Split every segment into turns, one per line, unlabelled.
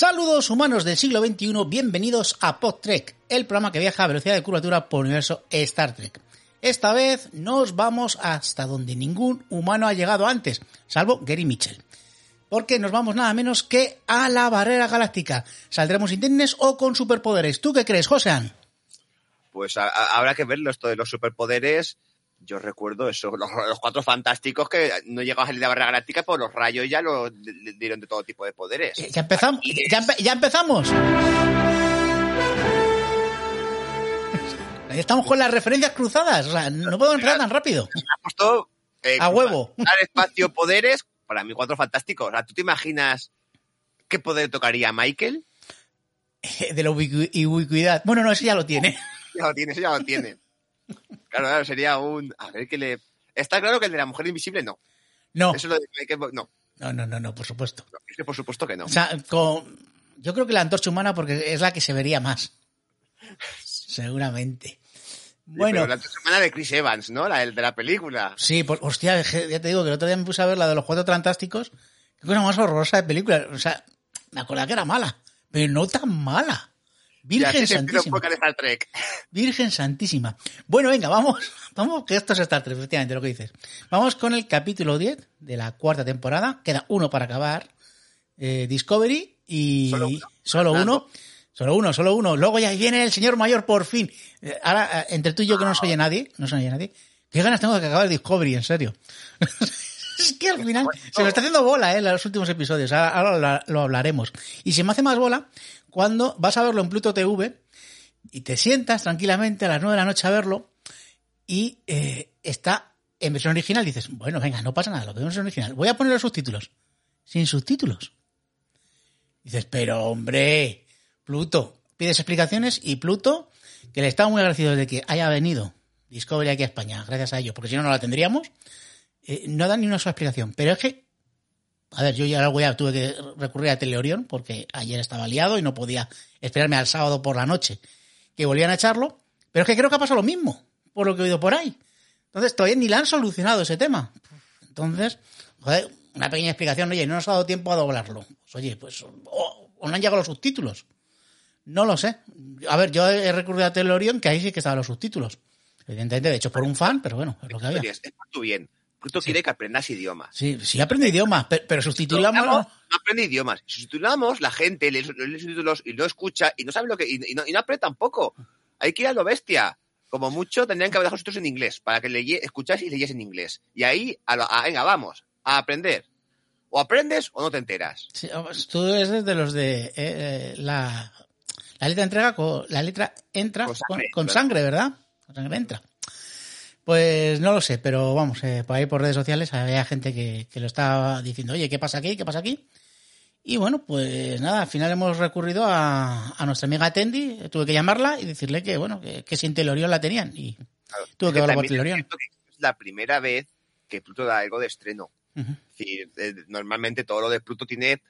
Saludos humanos del siglo XXI, bienvenidos a PodTrek, el programa que viaja a velocidad de curvatura por el universo Star Trek. Esta vez nos vamos hasta donde ningún humano ha llegado antes, salvo Gary Mitchell. Porque nos vamos nada menos que a la barrera galáctica. ¿Saldremos indemnes o con superpoderes? ¿Tú qué crees, Josean?
Pues habrá que verlo esto de los superpoderes. Yo recuerdo eso, los, los cuatro fantásticos que no llegaban a salir de la barrera galáctica, por los rayos ya los dieron de todo tipo de poderes.
Eh, ¿Ya empezamos? ¿Ya, ya empezamos? Estamos con las referencias cruzadas, o sea, no podemos empezar tan rápido.
Puesto eh,
A huevo.
Dar espacio, poderes, para mí cuatro fantásticos. O sea, ¿tú te imaginas qué poder tocaría Michael?
De la ubicu- ubicuidad. Bueno, no, ese ya lo tiene.
Ya lo tiene, eso ya lo tiene. Claro, claro, sería un... A ver, que le... Está claro que el de la mujer invisible no.
No,
Eso es lo de que... No,
no, no, no, no, por supuesto.
no, es que por supuesto que no.
O sea, con- yo creo que la antorcha humana porque es la que se vería más. Seguramente. Bueno,
Pero la semana de Chris Evans, ¿no? La de la película.
sí, por, hostia, ya te digo que el otro día me puse a ver la de los cuatro fantásticos. Qué cosa más horrorosa de película. O sea, me acordaba que era mala, pero no tan mala. Virgen Santísima.
Star Trek.
Virgen Santísima. Bueno, venga, vamos. Vamos, que esto es Star Trek, efectivamente, lo que dices. Vamos con el capítulo 10 de la cuarta temporada. Queda uno para acabar. Eh, Discovery y...
Solo uno.
Solo uno. Solo uno, solo uno. Luego ya viene el señor mayor por fin. Eh, Ahora, eh, entre tú y yo que no se oye nadie, no se oye nadie, qué ganas tengo de que acabe el Discovery, en serio. es que al final se me está haciendo bola, eh, los últimos episodios. Ahora, lo, hablaremos. Y se me hace más bola cuando vas a verlo en Pluto TV y te sientas tranquilamente a las 9 de la noche a verlo y eh, está en versión original. Dices, bueno, venga, no pasa nada, lo veo en versión original. Voy a poner los subtítulos. Sin subtítulos. Dices, pero hombre, Pluto. Pides explicaciones y Pluto, que le estaba muy agradecido de que haya venido Discovery aquí a España, gracias a ello, porque si no, no la tendríamos, eh, no da ni una sola explicación. Pero es que, a ver, yo ya luego ya tuve que recurrir a Teleorión, porque ayer estaba liado y no podía esperarme al sábado por la noche que volvían a echarlo, pero es que creo que ha pasado lo mismo, por lo que he oído por ahí. Entonces, todavía ni le han solucionado ese tema. Entonces, joder, una pequeña explicación, oye, no nos ha dado tiempo a doblarlo. Pues, oye, pues, o, no han llegado los subtítulos. No lo sé. A ver, yo he recurrido a Telorion, que ahí sí que estaban los subtítulos. Evidentemente, de hecho, por un fan, pero bueno, es lo que había.
Bien. Pluto quiere que aprendas idiomas.
Sí, sí aprende idiomas, pero, pero sustitulamos...
No, no aprende idiomas. Si sustitulamos, la gente lee, los subtítulos y no escucha y no sabe lo que. Y, y no, y no aprende tampoco. Hay que ir a lo bestia. Como mucho tendrían que haber dejado los subtítulos en inglés para que leye, escuchas y leyes en inglés. Y ahí, a lo- a- venga, vamos, a aprender. O aprendes o no te enteras.
Sí, tú eres de los de eh, eh, la, la letra entrega con, la letra entra
Con sangre,
con sangre, ¿verdad? Con sangre entra. Pues no lo sé, pero vamos, eh, por ahí por redes sociales había gente que, que lo estaba diciendo, oye, ¿qué pasa aquí? ¿Qué pasa aquí? Y bueno, pues nada, al final hemos recurrido a, a nuestra amiga Tendi, tuve que llamarla y decirle que, bueno, que, que sin Telorión la tenían. Y
Claro.
tuve que verlo por Telorión.
que Es la primera vez que Pluto da algo de estreno.
Ujú.
Es decir, eh, normalmente todo lo de Pluto tiene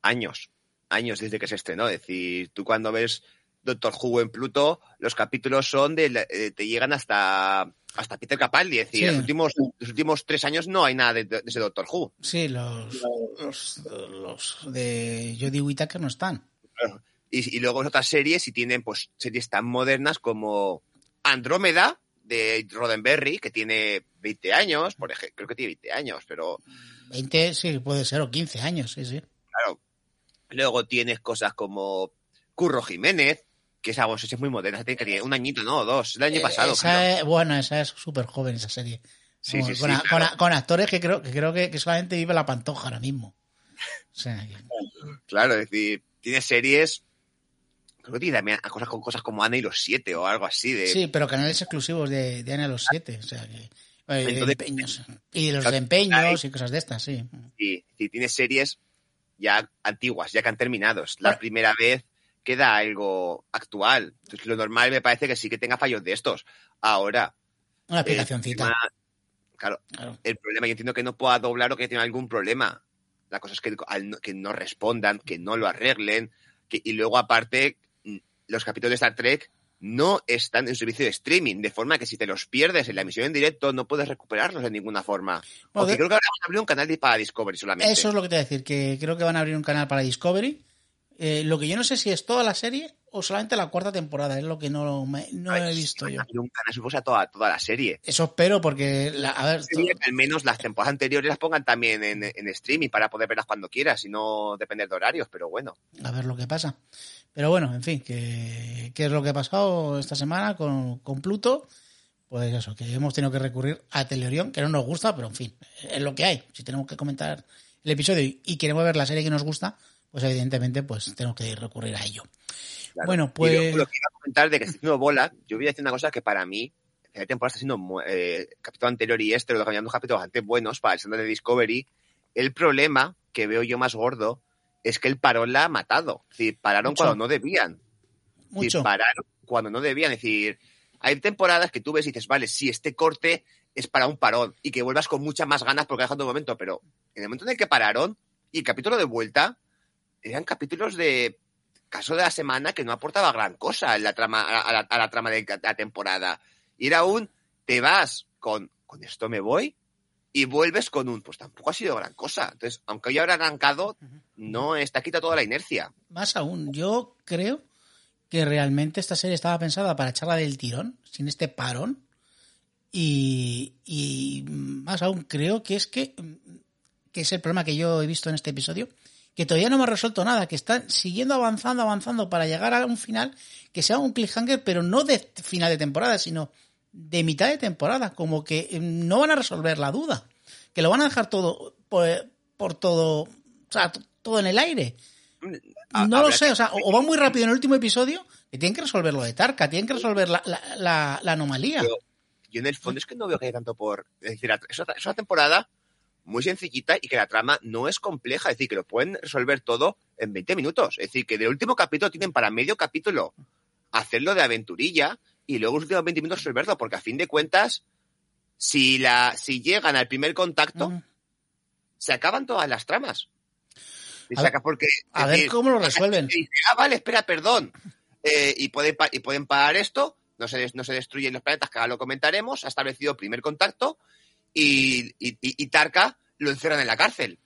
años, años desde que se estrenó. Es decir, tú cuando ves Doctor Who en Pluto, los capítulos son de, eh, te llegan hasta hasta Peter Capaldi. Es decir,
Sí.
los últimos los últimos tres años no hay nada de, de ese Doctor Who.
Sí, los, los, los de Jodie Whittaker no están.
Y, y luego otras series y tienen pues series tan modernas como Andrómeda de Roddenberry, que tiene 20 años, por ejemplo, creo que tiene 20 años, pero
20, sí, puede ser, o 15 años, sí, sí.
Claro. Luego tienes cosas como Curro Jiménez, que esa voz es muy moderna, tiene un añito, no, dos, el año
Eh,
pasado.
esa es- bueno, esa es súper joven, esa serie.
Sí,
con,
sí, sí,
con a-
claro.
con a- con actores que creo que creo que, que solamente vive la pantoja ahora mismo. O sea, que-
Claro, es decir, tiene series. Creo que tiene también cosas con cosas como Ana y los siete o algo así de.
sí, pero canales exclusivos de, de Ana los siete, o sea que eh, de
Entonces-
empeños y de los
Claro,
de empeños y cosas de estas, sí.
Sí, sí, tiene series ya antiguas, ya que han terminado. La
Bueno.
primera vez que da algo actual. Entonces, lo normal me parece que sí que tenga fallos de estos. Ahora,
Una
problema- claro,
Claro.
el problema, yo entiendo que no pueda doblar o que tenga algún problema. La cosa es que, al que no respondan, que no lo arreglen, que, y luego aparte, mm, los capítulos de Star Trek no están en servicio de streaming, de forma que si te los pierdes en la emisión en directo no puedes recuperarlos de ninguna forma. Porque creo que ahora van a abrir un canal para Discovery solamente.
Eso es lo que te voy a decir, que creo que van a abrir un canal para Discovery. Eh, lo que yo no sé si es toda la serie o solamente la cuarta temporada, es lo que no, me- no he visto yo.
a abrir un canal, supongo, a toda, toda la serie.
Eso espero porque, la- a ver,
al menos las temporadas anteriores las pongan también en, en streaming para poder verlas cuando quieras y no depender de horarios, pero bueno.
a ver lo que pasa. Pero bueno, en fin, que, que es lo que ha pasado esta semana con, con Pluto. Pues eso, que hemos tenido que recurrir a Telerión, que no nos gusta, pero en fin, es lo que hay. Si tenemos que comentar el episodio y, y queremos ver la serie que nos gusta, pues evidentemente pues tenemos que recurrir a ello.
Claro.
Bueno,
Y
pues-
luego lo que iba a comentar de que está haciendo bola, yo voy a decir una cosa que para mí, la temporada está siendo eh, capítulo anterior y este, lo cambiando capítulos bastante buenos para el estándar de Discovery. El problema que veo yo más gordo es que el parón la ha matado. Es decir, pararon
Mucho.
cuando no debían. Es decir,
Mucho.
pararon cuando no debían. Es decir, hay temporadas que tú ves y dices, vale, sí, este corte es para un parón y que vuelvas con muchas más ganas porque has dejado un momento, pero en el momento en el que pararon y el capítulo de vuelta, eran capítulos de caso de la semana que no aportaba gran cosa en la trama, a, la, a la trama de la temporada. Y era un, te vas con, con esto me voy y vuelves con un, pues tampoco ha sido gran cosa. Entonces, aunque hoy habrá arrancado, no está quita toda la inercia.
Más aún, yo creo que realmente esta serie estaba pensada para echarla del tirón, sin este parón. Y, y más aún, creo que es que, que es el problema que yo he visto en este episodio, que todavía no me ha resuelto nada, que están siguiendo avanzando, avanzando para llegar a un final que sea un cliffhanger, pero no de final de temporada, sino de mitad de temporada, como que eh, no van a resolver la duda, que lo van a dejar todo por, por todo, o sea, todo en el aire. No lo sé, o sea, o muy rápido en el último episodio, que tienen que resolver lo de Tarka, tienen que resolver la, la, la- la anomalía.
Yo en el fondo es que no veo que haya tanto por... Es decir, es otra, es una temporada muy sencillita y que la trama no es compleja, es decir, que lo pueden resolver todo en 20 minutos. Es decir, que del último capítulo tienen para medio capítulo hacerlo de aventurilla y luego los últimos 20 minutos resolverlo, porque a fin de cuentas, si, la, si llegan al primer contacto,
Mm.
se acaban todas las tramas. Y
A
porque,
a ver cómo lo resuelven.
dice, ah, vale, espera, perdón. Eh, y, pueden, y pueden parar esto, no se, des- no se destruyen los planetas, que ahora lo comentaremos, ha establecido primer contacto y, y, y- Tarka lo encierran en la cárcel.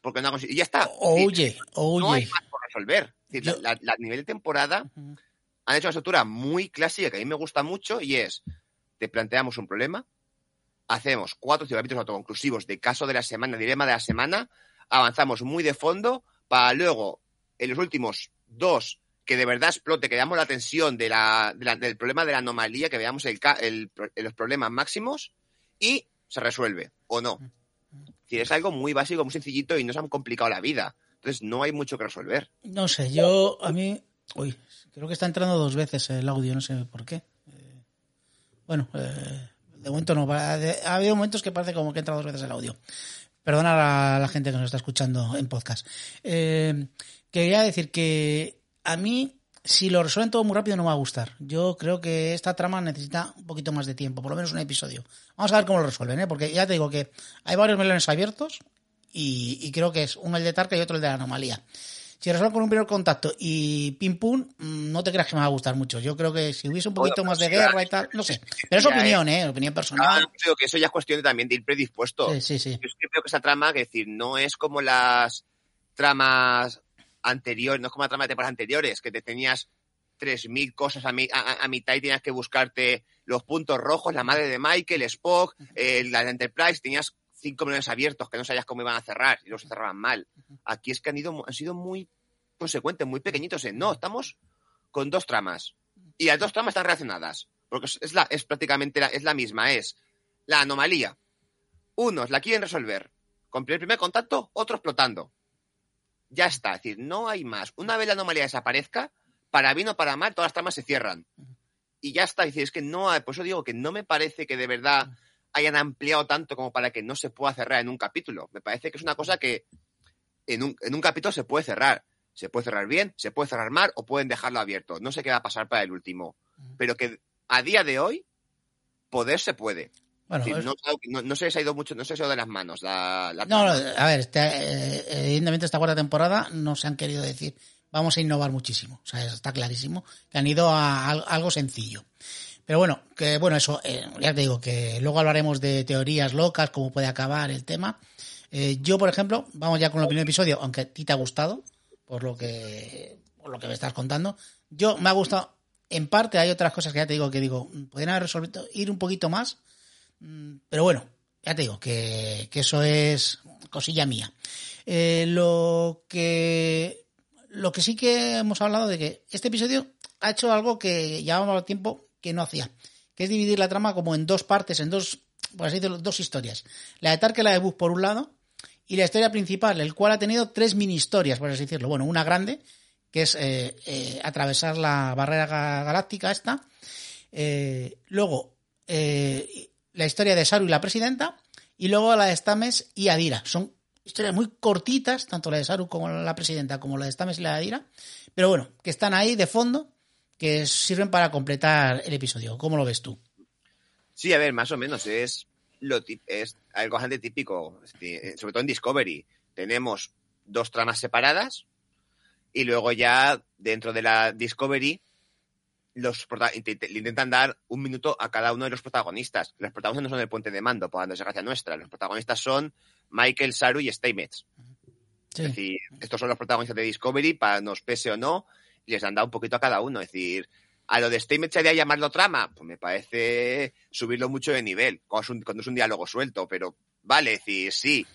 Porque no y ya está.
O
Sí,
huye, o
no hay más por resolver. Es decir,
Yo-
la, la- a nivel de temporada han hecho una estructura muy clásica que a mí me gusta mucho y es, te planteamos un problema, hacemos cuatro capítulos autoconclusivos de caso de la semana, dilema de la semana, avanzamos muy de fondo para luego, en los últimos dos, que de verdad explote, que veamos la tensión de la, de la- del problema de la anomalía, que veamos el, el los problemas máximos y se resuelve, o no. Es decir, es algo muy básico, muy sencillito y no se han complicado la vida. Entonces no hay mucho que resolver.
No sé, yo a mí. Uy, creo que está entrando dos veces el audio, no sé por qué. Eh, bueno, eh, de momento no. ha habido momentos que parece como que entra dos veces el audio. Perdona a la gente que nos está escuchando en podcast. Eh, quería decir que a mí, si lo resuelven todo muy rápido, no me va a gustar. Yo creo que esta trama necesita un poquito más de tiempo, por lo menos un episodio. Vamos a ver cómo lo resuelven, ¿eh? porque ya te digo que hay varios melones abiertos y, y creo que es uno el de Tarka y otro el de la anomalía. Si resuelven con un primer contacto y pim pum, mm, no te creas que me va a gustar mucho. Yo creo que si hubiese un poquito
Bueno,
más de guerra y tal, no sé. Pero es opinión, ¿eh? Opinión
Ah,
personal.
creo que eso ya es cuestión de también de ir predispuesto.
Sí, sí, sí.
Yo es creo que esa trama, que decir, no es como las tramas anteriores, no es como la trama de temporadas anteriores, que te tenías 3.000 cosas a, mi- a- mitad y tenías que buscarte los puntos rojos, la madre de Michael, Spock, eh, la de Enterprise, tenías cinco millones abiertos que no sabías cómo iban a cerrar y luego se cerraban mal. Aquí es que han, ido, han sido muy consecuentes, muy pequeñitos en, no, estamos con dos tramas y las dos tramas están relacionadas, porque es, es la, es prácticamente la, es la misma, es la anomalía, Unos la quieren resolver. Con el primer contacto, otro explotando. Ya está, es decir, no hay más. Una vez la anomalía desaparezca, para bien o para mal, todas las tramas se cierran. Y ya está, es decir, es que no hay, por eso digo que no me parece que de verdad hayan ampliado tanto como para que no se pueda cerrar en un capítulo. Me parece que es una cosa que en un, en un capítulo se puede cerrar. Se puede cerrar bien, se puede cerrar mal o pueden dejarlo abierto. No sé qué va a pasar para el último. Pero que a día de hoy, poder se puede.
Bueno,
no, no- no se les ha ido mucho, no se les ha ido de las manos la, la
No, a ver, este, eh, evidentemente esta cuarta temporada no se han querido decir vamos a innovar muchísimo. O sea, está clarísimo que han ido a al- algo sencillo. Pero bueno, que bueno, eso, eh, ya te digo, que luego hablaremos de teorías locas, cómo puede acabar el tema. Eh, yo, por ejemplo, vamos ya con el primer episodio, aunque a ti te ha gustado, por lo que, por lo que me estás contando. Yo me ha gustado, en parte hay otras cosas que ya te digo que digo, mm, podrían haber resuelto, ir un poquito más, Pero bueno, ya te digo que, que eso es cosilla mía. Eh, lo que lo que sí que hemos hablado de que este episodio ha hecho algo que llevábamos tiempo que no hacía, que es dividir la trama como en dos partes, en dos, por así decirlo, dos historias. La de Tark y la de Bug por un lado, y la historia principal, el cual ha tenido tres mini historias, por así decirlo. Bueno, una grande, que es eh, eh, atravesar la barrera ga- galáctica esta. Eh, luego, eh, la historia de Saru y la presidenta. Y luego la de Stames y Adira. Son historias muy cortitas, tanto la de Saru como la presidenta, como la de Stames y la de Adira. Pero bueno, que están ahí de fondo, que sirven para completar el episodio. ¿Cómo lo ves tú?
Sí, a ver, más o menos es lo es algo bastante típico, eh, sobre todo en Discovery. Tenemos dos tramas separadas y luego ya dentro de la Discovery los intentan dar un minuto a cada uno de los protagonistas. Los protagonistas no son el puente de mando, por la desgracia nuestra. Los protagonistas son Michael, Saru y.
Sí.
Es decir, estos son los protagonistas de Discovery, para nos pese o no, y les han dado un poquito a cada uno. Es decir, a lo de Stamets sería llamarlo trama, pues me parece subirlo mucho de nivel, cuando es un, cuando es un diálogo suelto, pero vale, es decir, sí.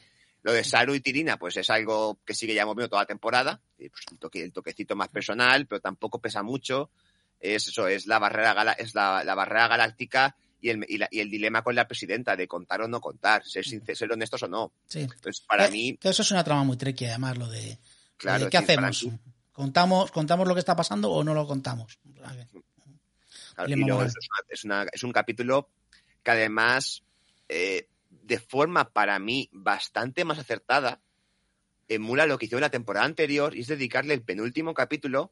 Lo de Saru y Tirina, pues es algo que sigue ya moviendo toda la temporada, pues, toque, toquecito más personal, pero tampoco pesa mucho. Es eso, es la barrera, gala- es la, la barrera galáctica y el, y, la- y el dilema con la presidenta de contar o no contar, ser, sincer- ser honestos o no.
Sí.
Entonces, para
Que-
mí,
que eso es una trama muy tricky, además, lo de,
claro,
lo de
es
¿qué
decir,
hacemos?
mí-
¿Contamos, ¿Contamos lo que está pasando o no lo contamos?
Claro,
Dilema
y luego
moral.
eso es, una- es, una- es un capítulo que además, eh, de forma para mí bastante más acertada, emula lo que hizo en la temporada anterior y es dedicarle el penúltimo capítulo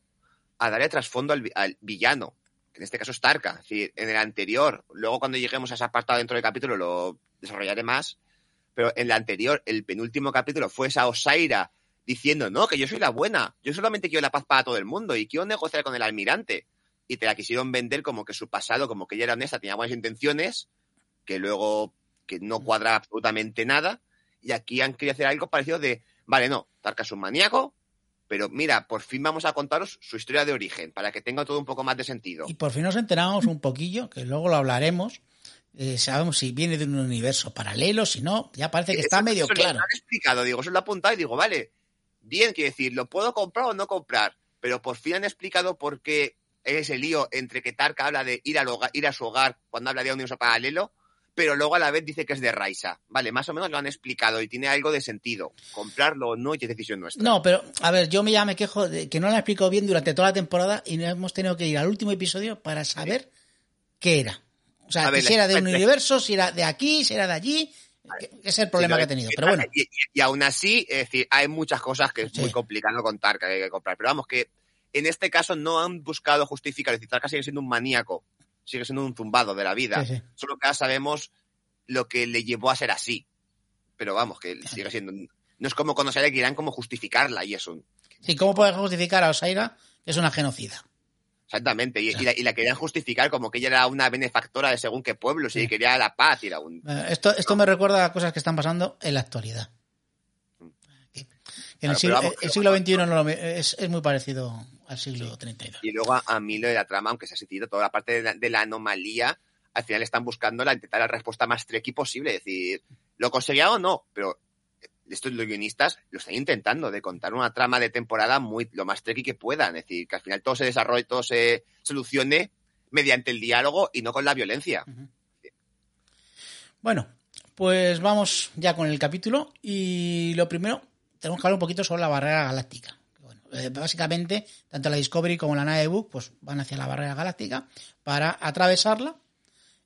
a darle trasfondo al, vi- al villano, que en este caso es Tarka. Es decir, en el anterior, luego cuando lleguemos a ese apartado dentro del capítulo lo desarrollaré más, pero en el anterior, el penúltimo capítulo fue esa Osaira diciendo, no, que yo soy la buena, yo solamente quiero la paz para todo el mundo y quiero negociar con el almirante. Y te la quisieron vender como que su pasado, como que ella era honesta, tenía buenas intenciones, que luego que no cuadra absolutamente nada. Y aquí han querido hacer algo parecido de, vale, no, Tarka es un maníaco, pero mira, por fin vamos a contaros su historia de origen, para que tenga todo un poco más de sentido.
Y por fin nos enteramos un poquillo, que luego lo hablaremos. eh, sabemos si viene de un universo paralelo, si no, ya parece que está
Eso-
medio
eso lo
claro.
han explicado, digo, eso lo he apuntado y digo, vale, bien, quiero decir, lo puedo comprar o no comprar, pero por fin han explicado por qué es el lío entre que Tarka habla de ir, al hogar- ir a su hogar cuando habla de un universo paralelo, pero luego a la vez dice que es de Raisa. Vale, más o menos lo han explicado y tiene algo de sentido. Comprarlo o no es decisión nuestra.
No, pero a ver, yo me ya me quejo de que no lo han explicado bien durante toda la temporada y no hemos tenido que ir al último episodio para saber qué era. O sea,
ver,
si era de un universo, si era de aquí, si era de allí, que es el problema
Sí,
que ha tenido.
y-
Pero bueno,
Y, aún así, es decir, hay muchas cosas que es
Sí.
muy complicado contar, que hay que comprar. Pero vamos, que en este caso no han buscado justificar. Es decir, sigue siendo un maníaco, sigue siendo un zumbado de la vida.
Sí, sí.
Solo que ahora sabemos lo que le llevó a ser así. Pero vamos, que sigue siendo. No es como cuando que irán como justificarla y eso.
sí, ¿cómo puedes justificar a Osaira que es una genocida?
Exactamente. Y, y la, y la querían justificar como que ella era una benefactora de según qué pueblo, si
Sí.
quería la paz y era un.
Esto, esto me recuerda a cosas que están pasando en la actualidad. En el siglo,
vamos,
el
pero
siglo
vamos,
XXI no lo- es, es muy parecido al siglo 32.
Y luego a, a mí lo de la trama, aunque se ha sentido toda la parte de la, de la anomalía, al final están buscando la, intentar la respuesta más tricky posible. Es decir, ¿lo conseguirá o no? Pero estos los guionistas lo están intentando de contar una trama de temporada muy lo más tricky que puedan. Es decir, que al final todo se desarrolle, todo se solucione mediante el diálogo y no con la violencia.
Bueno, Pues vamos ya con el capítulo y lo primero, tenemos que hablar un poquito sobre la barrera galáctica. Eh, básicamente, tanto la Discovery como la nave de Book pues, van hacia la barrera galáctica para atravesarla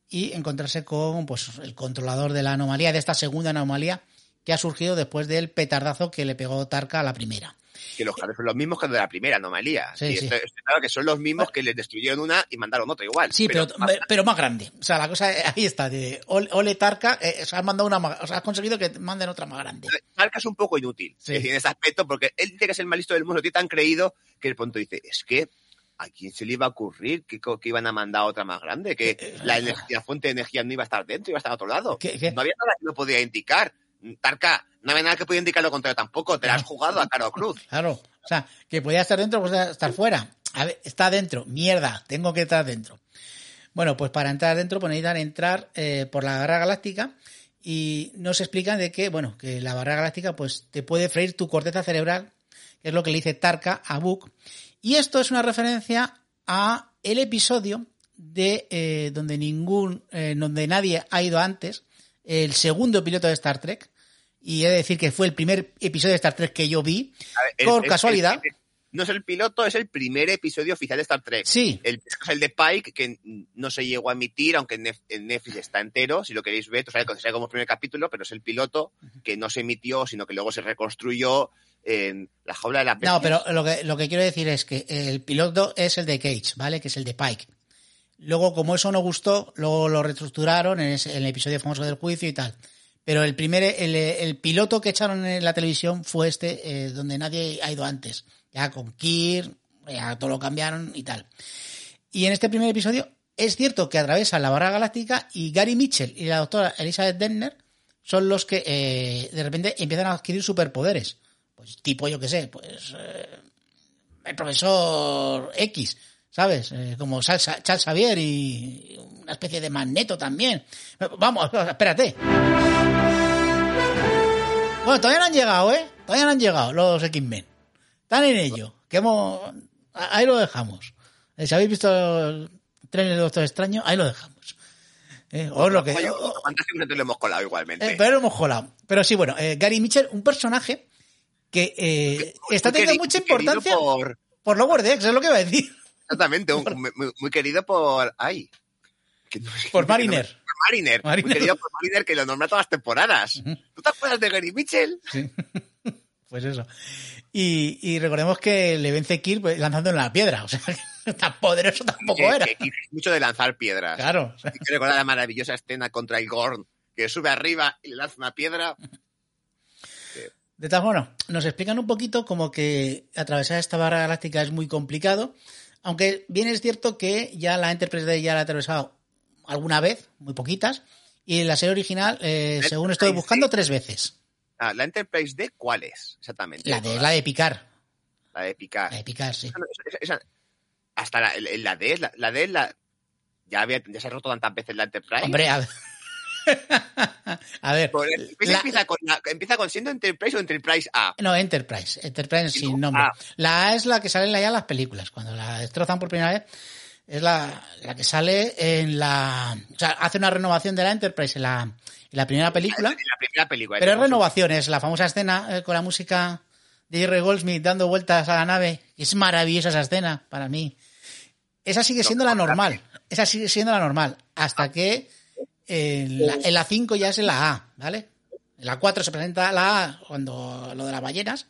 y encontrarse con pues, el controlador de la anomalía, de esta segunda anomalía que ha surgido después del petardazo que le pegó Tarka a la primera.
Que los son los mismos que de la primera anomalía.
Sí,
y
sí.
esto- claro que son los mismos que les destruyeron una y mandaron otra igual.
Sí, pero, pero, más grande. O sea, la cosa eh, ahí está. De Ole, Tarka, eh, o sea, has mandado una más- o sea, has conseguido que manden otra más grande.
Tarka es un poco inútil
Sí.
en ese aspecto, porque él dice que es el más listo del mundo, tiene tan creído que de pronto dice, es que ¿a quién se le iba a ocurrir que, que iban a mandar otra más grande? Que
Eh,
la, energía, la fuente de energía no iba a estar dentro, iba a estar a otro lado.
¿Qué- qué?
No había nada que lo podía indicar. Tarka, no había nada que podía indicar lo contrario tampoco, te la has jugado a Caro Cruz.
Claro. O sea, que podía estar dentro, podía estar fuera. A ver, está dentro. Mierda, tengo que estar dentro. Bueno, pues para entrar dentro, pues necesitan entrar eh, por la barrera galáctica y nos explican de que, bueno, que la barrera galáctica pues te puede freír tu corteza cerebral, que es lo que le dice Tarka a Book. Y esto es una referencia a el episodio de eh, donde ningún, eh, donde nadie ha ido antes, el segundo piloto de Star Trek. Y he de decir que fue el primer episodio de Star Trek que yo vi,
ver,
por casualidad.
no es el piloto, es el primer episodio oficial de Star Trek.
Sí,
El, es el de Pike, que no se llegó a emitir, aunque en Netflix está entero, si lo queréis ver, o sea, sale como primer capítulo, pero es el piloto que no se emitió, sino que luego se reconstruyó en la jaula de la
No, pero lo que, lo que quiero decir es que el piloto es el de Cage, ¿vale? Que es el de Pike. Luego, como eso no gustó, luego lo reestructuraron en, ese- el episodio famoso del juicio y tal. Pero el primer, el, piloto que echaron en la televisión fue este, eh, donde nadie ha ido antes. Ya con Kir, ya todo lo cambiaron y tal. Y en este primer episodio es cierto que atravesan la barra galáctica y Gary Mitchell y la doctora Elizabeth Denner son los que eh, de repente empiezan a adquirir superpoderes. Pues tipo, yo qué sé, pues eh, el profesor X, ¿sabes? Eh, como Charles Xavier y una especie de magneto también. Vamos, espérate. Bueno, todavía no han llegado, ¿eh? Todavía no han llegado los X-Men. Están en ello. Que hemos... Ahí lo dejamos. Eh, Si habéis visto el tren del Doctor Extraño, ahí lo dejamos. Eh, o lo que...
Oye, que lo hemos colado igualmente.
eh, pero lo hemos colado. Pero sí, bueno, eh, Gary Mitchell, un personaje que está teniendo mucha importancia por,
Por,
Lower Decks, es lo que iba a decir.
Exactamente, un- muy, muy- querido por... Ay. que
Por
que no-
Mariner.
por Mariner.
Mariner.
Muy querido por Mariner, que lo nombra todas las temporadas. ¿Tú te acuerdas de Gary Mitchell?
Sí. Pues eso. Y, y recordemos que le vence Kirk pues, lanzando en la piedra. O sea, tan poderoso tampoco
Que-
era.
que- que es mucho de lanzar piedras.
Claro. o sea,
Y que recordar la maravillosa escena contra el Gorn, que sube arriba y le lanza una piedra.
De todas formas, nos explican un poquito como que atravesar esta barra galáctica es muy complicado, aunque bien es cierto que ya la Enterprise Day ya la ha atravesado alguna vez, muy poquitas, y la serie original, eh, según estoy buscando,
D.
tres veces.
Ah, ¿La Enterprise D cuál es? Exactamente.
La de, la de picar.
La de Picard.
La de picar, sí.
Esa esa- hasta la, la D, la, la D, la, ya, había, ya se ha roto tantas veces la Enterprise.
Hombre, a ver. a ver.
Empieza,
la-
empieza con, la- empieza con siendo Enterprise o Enterprise A.
No, Enterprise. Enterprise sin
no.
nombre.
Ah.
La A es la que sale en la, ya en las películas. Cuando la destrozan por primera vez, es la, la que sale en la. O sea, hace una renovación de la Enterprise en la, en la primera película.
En la primera película.
Pero es renovación, es la famosa escena eh, con la música de Jerry Goldsmith dando vueltas a la nave. Es maravillosa esa escena para mí. Esa sigue siendo la normal. Esa sigue siendo la normal. Hasta que en la, en la 5 ya es en la A, ¿vale? En la 4 se presenta la A cuando lo de las ballenas.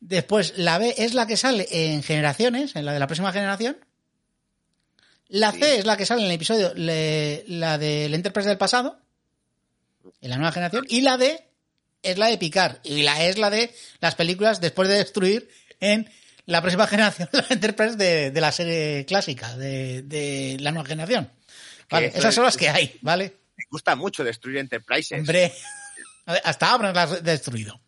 Después la B es la que sale en generaciones, en la de la próxima generación. La C es la que sale en el episodio, le- la del Enterprise del pasado, en la nueva generación. Y la D es la de Picard. Y la E es la de las películas después de destruir en la próxima generación, la Enterprise de, de la serie clásica, de, de la nueva generación. Vale, esas
es-
son las que hay, ¿vale?
Me gusta mucho destruir Enterprises.
Hombre, hasta ahora las has destruido.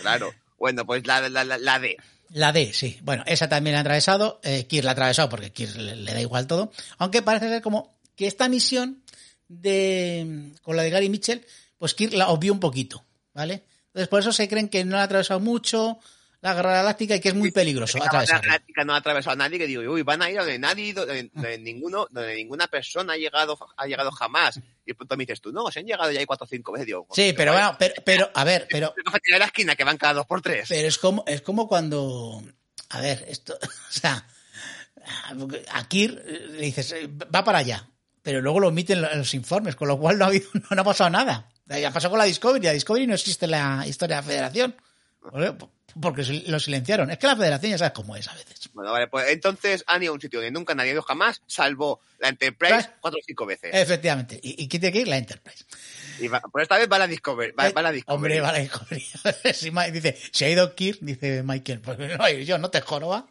Claro. Bueno, pues la, la, la, la D.
La D, sí. Bueno, esa también la ha atravesado. Eh, Kirk la ha atravesado porque Kirk le, le da igual todo. Aunque parece ser como que esta misión de con la de Gary Mitchell, pues Kirk la obvió un poquito, ¿vale? Entonces por eso se creen que no la ha atravesado mucho la guerra galáctica y que es muy peligroso
La
atravesarla.
galáctica no ha atravesado a nadie que digo, uy, van a ir donde nadie, donde, donde ninguno, donde ninguna persona ha llegado, ha llegado jamás. Y pronto me dices tú, no, se han llegado ya hay cuatro o cinco veces. Digo,
Sí, pero bueno, pero, pero a ver, pero,
La esquina que van cada dos por tres.
pero es como, es como cuando, a ver, esto, o sea, a Kir le dices, eh, va para allá, pero luego lo omiten en los informes, con lo cual no ha, habido, no ha pasado nada. Ya pasó con la Discovery, la Discovery no existe en la historia de la Federación. Porque lo silenciaron. Es que la Federación ya sabes cómo es a veces.
Bueno, vale, pues entonces han ido a un sitio donde nunca nadie ha ido jamás, salvo la Enterprise cuatro o cinco veces.
Efectivamente. ¿Y, y quién tiene que ir? La Enterprise.
Y va- por esta vez va la Discovery. Va,
Eh,
va la Discovery.
Hombre, va la Discovery. Si dice, se ha ido Kir, dice Michael, pues no yo, no te joroba.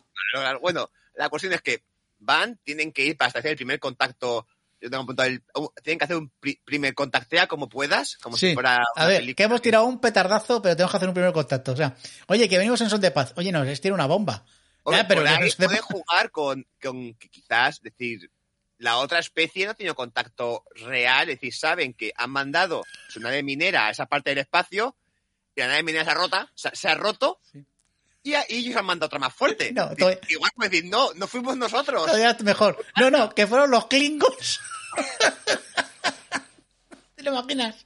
Bueno, la cuestión es que van, tienen que ir para hacer el primer contacto. Yo tengo apuntado el, tienen que hacer un pri- primer contactea como puedas, como si
Sí.
fuera
A ver,
película.
que hemos tirado un petardazo, pero tenemos que hacer un primer contacto. O sea, oye, que venimos en son de paz. Oye, no, les tira una bomba. Ya, pero no
ahí
es de-
pueden jugar con, con quizás, decir, la otra especie no ha tenido contacto real, es decir, saben que han mandado su nave minera a esa parte del espacio y la nave minera se ha rota, se, se ha roto
Sí.
Y, ellos han mandado otra más fuerte.
No,
Di-
todavía-
Igual puedes decir, no, no fuimos nosotros.
Todavía mejor. No, no, que fueron los Klingons. ¿Te lo imaginas?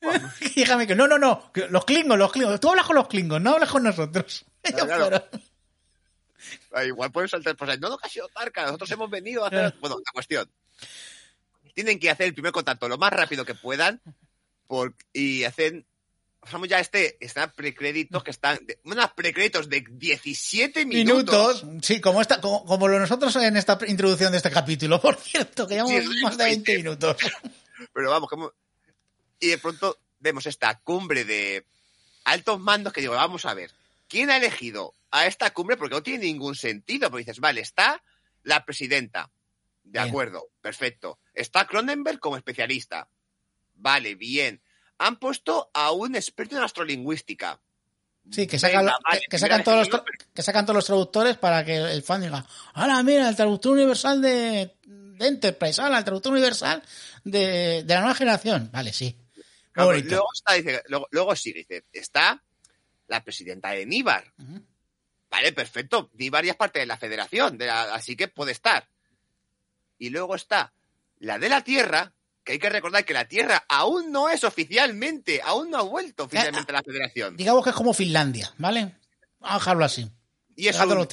Dígame que no, no, no. los Klingons, los Klingons. Tú hablas con los Klingons, no hablas con nosotros. Ellos
claro.
fueron.
Ah, Igual pueden saltar por ahí. No, no, que ha sido Tarka. Nosotros hemos venido a hacer.
Claro.
Bueno, la cuestión. Tienen que hacer el primer contacto lo más rápido que puedan por... y hacen. Pasamos ya a este. Están precréditos que están. unos precréditos de 17 minutos.
Minutos. Sí, como, esta, como, como lo nosotros en esta introducción de este capítulo, por cierto, que llevamos
Sí,
más de 20
sí.
minutos.
Pero vamos, como. Y de pronto vemos esta cumbre de altos mandos que digo, vamos a ver. ¿Quién ha elegido a esta cumbre? Porque no tiene ningún sentido. Porque dices, vale, está la presidenta. De
Bien.
acuerdo, perfecto. Está Cronenberg como especialista. Vale, bien. Han puesto a un experto en astrolingüística.
Sí, que
Venga,
sacan,
vale,
que, sacan todos los, que sacan todos los traductores para que el fan diga, ¡Hala, mira, el traductor universal de, de Enterprise! ¡Hala, el traductor universal de, de la nueva generación! Vale, sí.
Claro, luego, está, dice, luego, luego sigue, dice, está la presidenta de Níbar. Vale, perfecto. Níbar ya es parte de la federación, de la- así que puede estar. Y luego está la de la Tierra, que hay que recordar que la Tierra aún no es oficialmente, aún no ha vuelto oficialmente a la federación.
Digamos que es como Finlandia, ¿vale? Vamos a dejarlo así.
Y es un,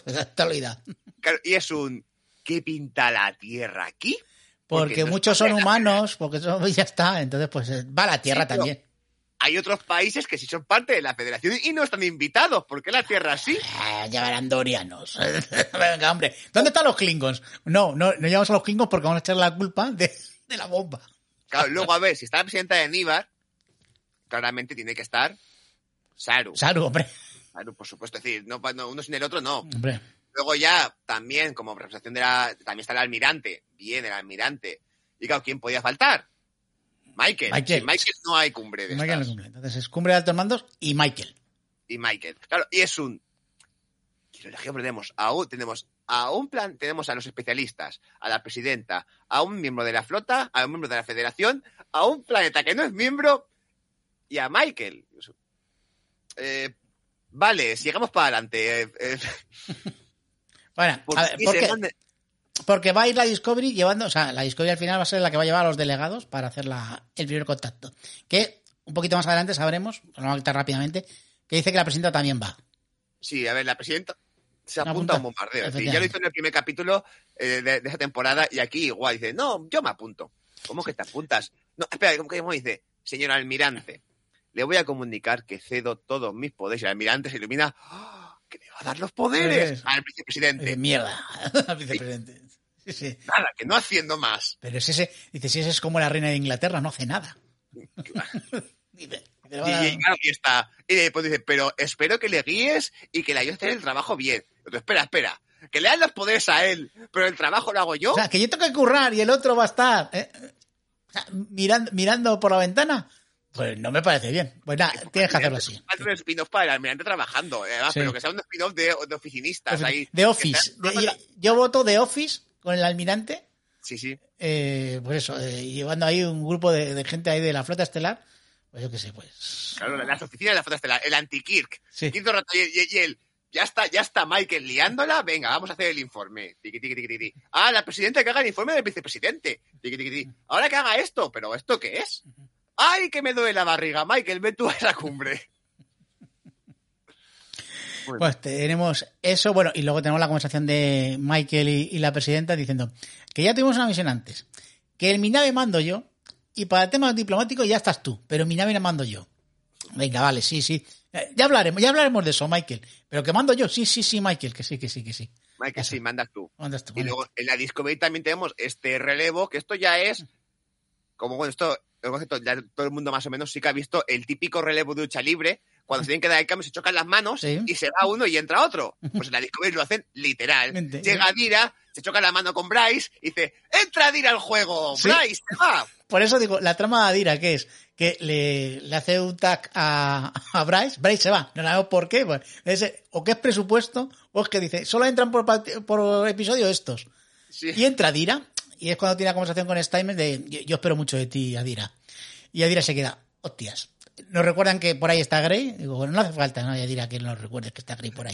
y es un ¿qué pinta la Tierra aquí?
Porque
no
muchos son humanos, porque eso ya está. Entonces, pues eh, va la Tierra
Sí,
también.
Hay otros países que sí son parte de la federación y no están invitados. ¿Por qué la Tierra sí?
Ah, llevarán dorianos. Venga, hombre. ¿Dónde están los Klingons? No, no, no llevamos a los Klingons porque vamos a echar la culpa de, de la bomba.
Claro, luego a ver, si está la presidenta de Níbar, claramente tiene que estar Saru.
Saru, hombre.
Saru, por supuesto, es decir, no, no, uno sin el otro no.
Hombre.
Luego ya también, como representación de la. También está el almirante. Bien, el almirante. Y claro, ¿quién podía faltar? Michael.
Michael.
Sin Michael no hay cumbre de
Michael no cumple. Entonces es cumbre de altos mandos y Michael.
Y Michael. Claro, y es un. Quiero elegir, tenemos a tenemos a un plan, tenemos a los especialistas, a la presidenta, a un miembro de la flota, a un miembro de la federación, a un planeta que no es miembro y a Michael. Eh, vale, sigamos para adelante. Eh, eh,
Bueno,
¿por
a ver,
qué
¿por
se
qué?
mande-
Porque va a ir la Discovery llevando, o sea, la Discovery al final va a ser la que va a llevar a los delegados para hacer la, el primer contacto. Que un poquito más adelante sabremos, lo vamos a quitar rápidamente, que dice que la presidenta también va.
Sí, a ver, la presidenta se apunta a un bombardeo. Sí,
Efectivamente.
ya lo hizo en el primer capítulo eh, de, de esa temporada y aquí igual dice, no, yo me apunto. ¿Cómo que te apuntas? No, espera, ¿cómo que dice? Señor almirante, le voy a comunicar que cedo todos mis poderes. Y el almirante se ilumina, ¡Ah! que me va a dar los poderes al
De
vicepresidente.
mierda, al vicepresidente. Sí, sí.
Nada, que no haciendo más.
Pero es ese, dice, si ese es como la reina de Inglaterra, no hace nada. Dice,
Y,
"Pero ahora-
y claro, y está. Y después dice, pero espero que le guíes y que le ayudes a hacer el trabajo bien. Espera, espera. Que le dan los poderes a él, pero el trabajo lo hago yo.
O sea, que yo tengo que currar y el otro va a estar eh, o sea, mirando, mirando por la ventana. Pues no me parece bien. Pues nada, tienes que hacerlo así.
Hacer un spin-off para el almirante trabajando, eh,
Sí.
pero que sea un spin-off de, de oficinistas ahí.
De Office.
Que sea-
De- yo, yo voto de Office con el almirante.
Sí, sí.
eh, pues eso, eh, llevando ahí un grupo de, de gente ahí de la flota estelar Pues yo qué sé, pues.
Claro, las oficinas de la foto estelar, el anti-Kirk.
Sí.
Quinto rato y, y- y él, ya está, ya está Michael liándola, venga, vamos a hacer el informe. Tiqui, tiqui, tiqui. Ah, la presidenta que haga el informe del vicepresidente. Ahora que haga esto, pero ¿esto qué es? ¡Ay, que me duele la barriga! Michael, ven tú a esa cumbre.
Pues tenemos eso, bueno, y luego tenemos la conversación de Michael y, y la presidenta diciendo que ya tuvimos una misión antes, que en mi nave mando yo, y para temas diplomáticos ya estás tú, pero mi nave la mando yo. Venga, vale, sí, sí. Eh, Ya hablaremos, ya hablaremos de eso, Michael. Pero que mando yo, sí, sí, sí, Michael, que sí, que sí, que sí.
Michael, sí, mandas tú.
Mandas tú,
Y luego en la Discovery también tenemos este relevo, que esto ya es, como bueno, esto, el concepto, ya todo el mundo más o menos sí que ha visto el típico relevo de lucha libre, cuando se tienen que dar el cambio, se chocan las manos
Sí.
y se va uno y entra otro. Pues en la Discovery lo hacen literal.
Mente.
Llega Dira, se choca la mano con Bryce y dice, entra Dira al juego,
Sí.
Bryce, se va.
Por eso digo, la trama de Adira, que es que le, le hace un tag a, a Bryce, Bryce se va, no sabemos por qué, pues, es, o que es presupuesto, o es que dice, solo entran por, por episodio estos.
Sí.
Y entra Adira, y es cuando tiene la conversación con Steinmetz de, yo, yo espero mucho de ti, Adira. Y Adira se queda, hostias. Nos recuerdan que por ahí está Grey, digo, bueno, no hace falta, ¿no? Y Adira que nos recuerde que está Grey por ahí.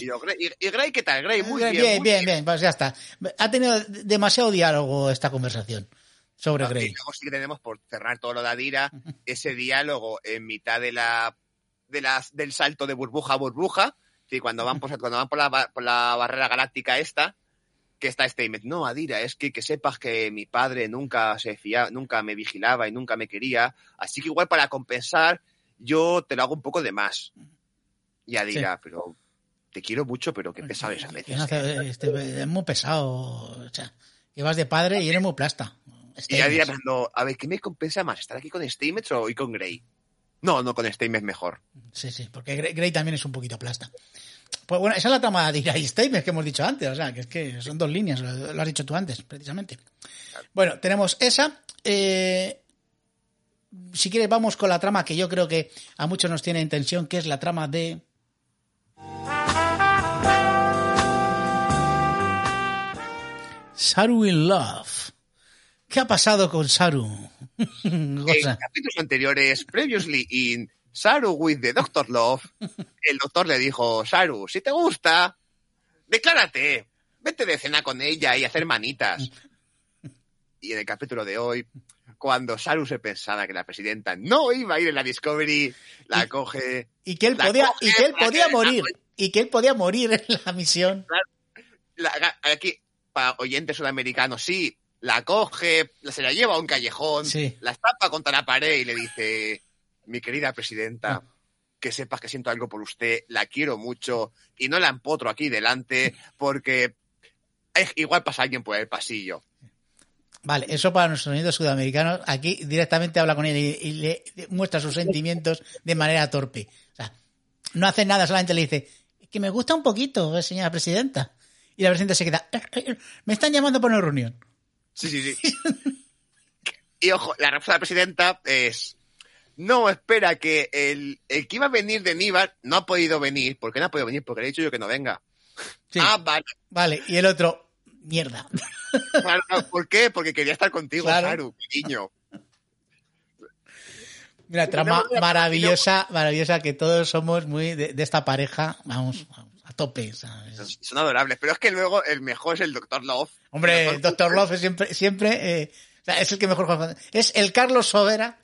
Y Grey, ¿qué tal? Grey, muy bien.
bien,
muy
bien, bien, pues ya está. Ha tenido demasiado diálogo esta conversación sobre
Y
Grey.
luego sí que tenemos, por cerrar todo lo de Adira, ese diálogo en mitad de la, de las, del salto de burbuja a burbuja, sí, cuando van por, cuando van por la, por la barrera galáctica esta, que está Statement, no, Adira, es que, que sepas que mi padre nunca se fía, nunca me vigilaba y nunca me quería, así que igual para compensar, yo te lo hago un poco de más. Y Adira, pero te quiero mucho, pero qué pesado es a veces.
no hace- este, es muy pesado. O sea, que vas de padre y eres muy plasta.
Y
Steinmetz.
pensando, a ver, ¿qué me compensa más? ¿Estar aquí con Statement o y con Grey? No, no, con Statement mejor.
Sí, sí, porque Grey, Grey también es un poquito plasta. Pues bueno, esa es la trama de Adira y Steinmetz que hemos dicho antes. O sea, que es que son dos líneas, lo, lo has dicho tú antes, precisamente. Bueno, tenemos esa. eh, si quieres, vamos con la trama que yo creo que a muchos nos tiene en tensión, que es la trama de. Saru in Love. ¿Qué ha pasado con Saru?
En capítulos anteriores, previously in Saru with the Doctor Love, el doctor le dijo, Saru, si te gusta, declárate, vete de cena con ella y hacer manitas. Y en el capítulo de hoy, cuando Saru se pensaba que la presidenta no iba a ir en la Discovery, la coge,
y que él podía,
coge
y que él
para
podía
que-
morir. Y que él podía morir en la misión.
la- aquí, para oyentes sudamericanos, sí, la coge, se la lleva a un callejón,
Sí.
la estampa contra la pared y le dice, mi querida presidenta, que sepas que siento algo por usted, la quiero mucho y no la empotro aquí delante porque es- igual pasa alguien por el pasillo.
Vale, eso para nuestros sonidos sudamericanos. Aquí directamente habla con él y, y le muestra sus sentimientos de manera torpe. O sea, no hace nada, solamente le dice que me gusta un poquito, eh, señora presidenta. Y la presidenta se queda, "Eh, eh, me están llamando por una reunión.
Sí, sí, sí. y ojo, la respuesta de la presidenta es, no, espera, que el, el que iba a venir de Níbar no ha podido venir. ¿Por qué no ha podido venir? Porque le he dicho yo que no venga.
Sí,
Ah, vale.
vale. Y el otro, mierda.
Claro, ¿Por qué? Porque quería estar contigo,
Claro.
Niño.
Mira, trama maravillosa, maravillosa que todos somos muy de, de esta pareja, vamos, a tope. ¿sabes?
Son adorables, pero es que luego el mejor es el Doctor Love.
Hombre,
El
Doctor Love es siempre, siempre eh, o sea, es el que mejor juega. Es el Carlos Sobera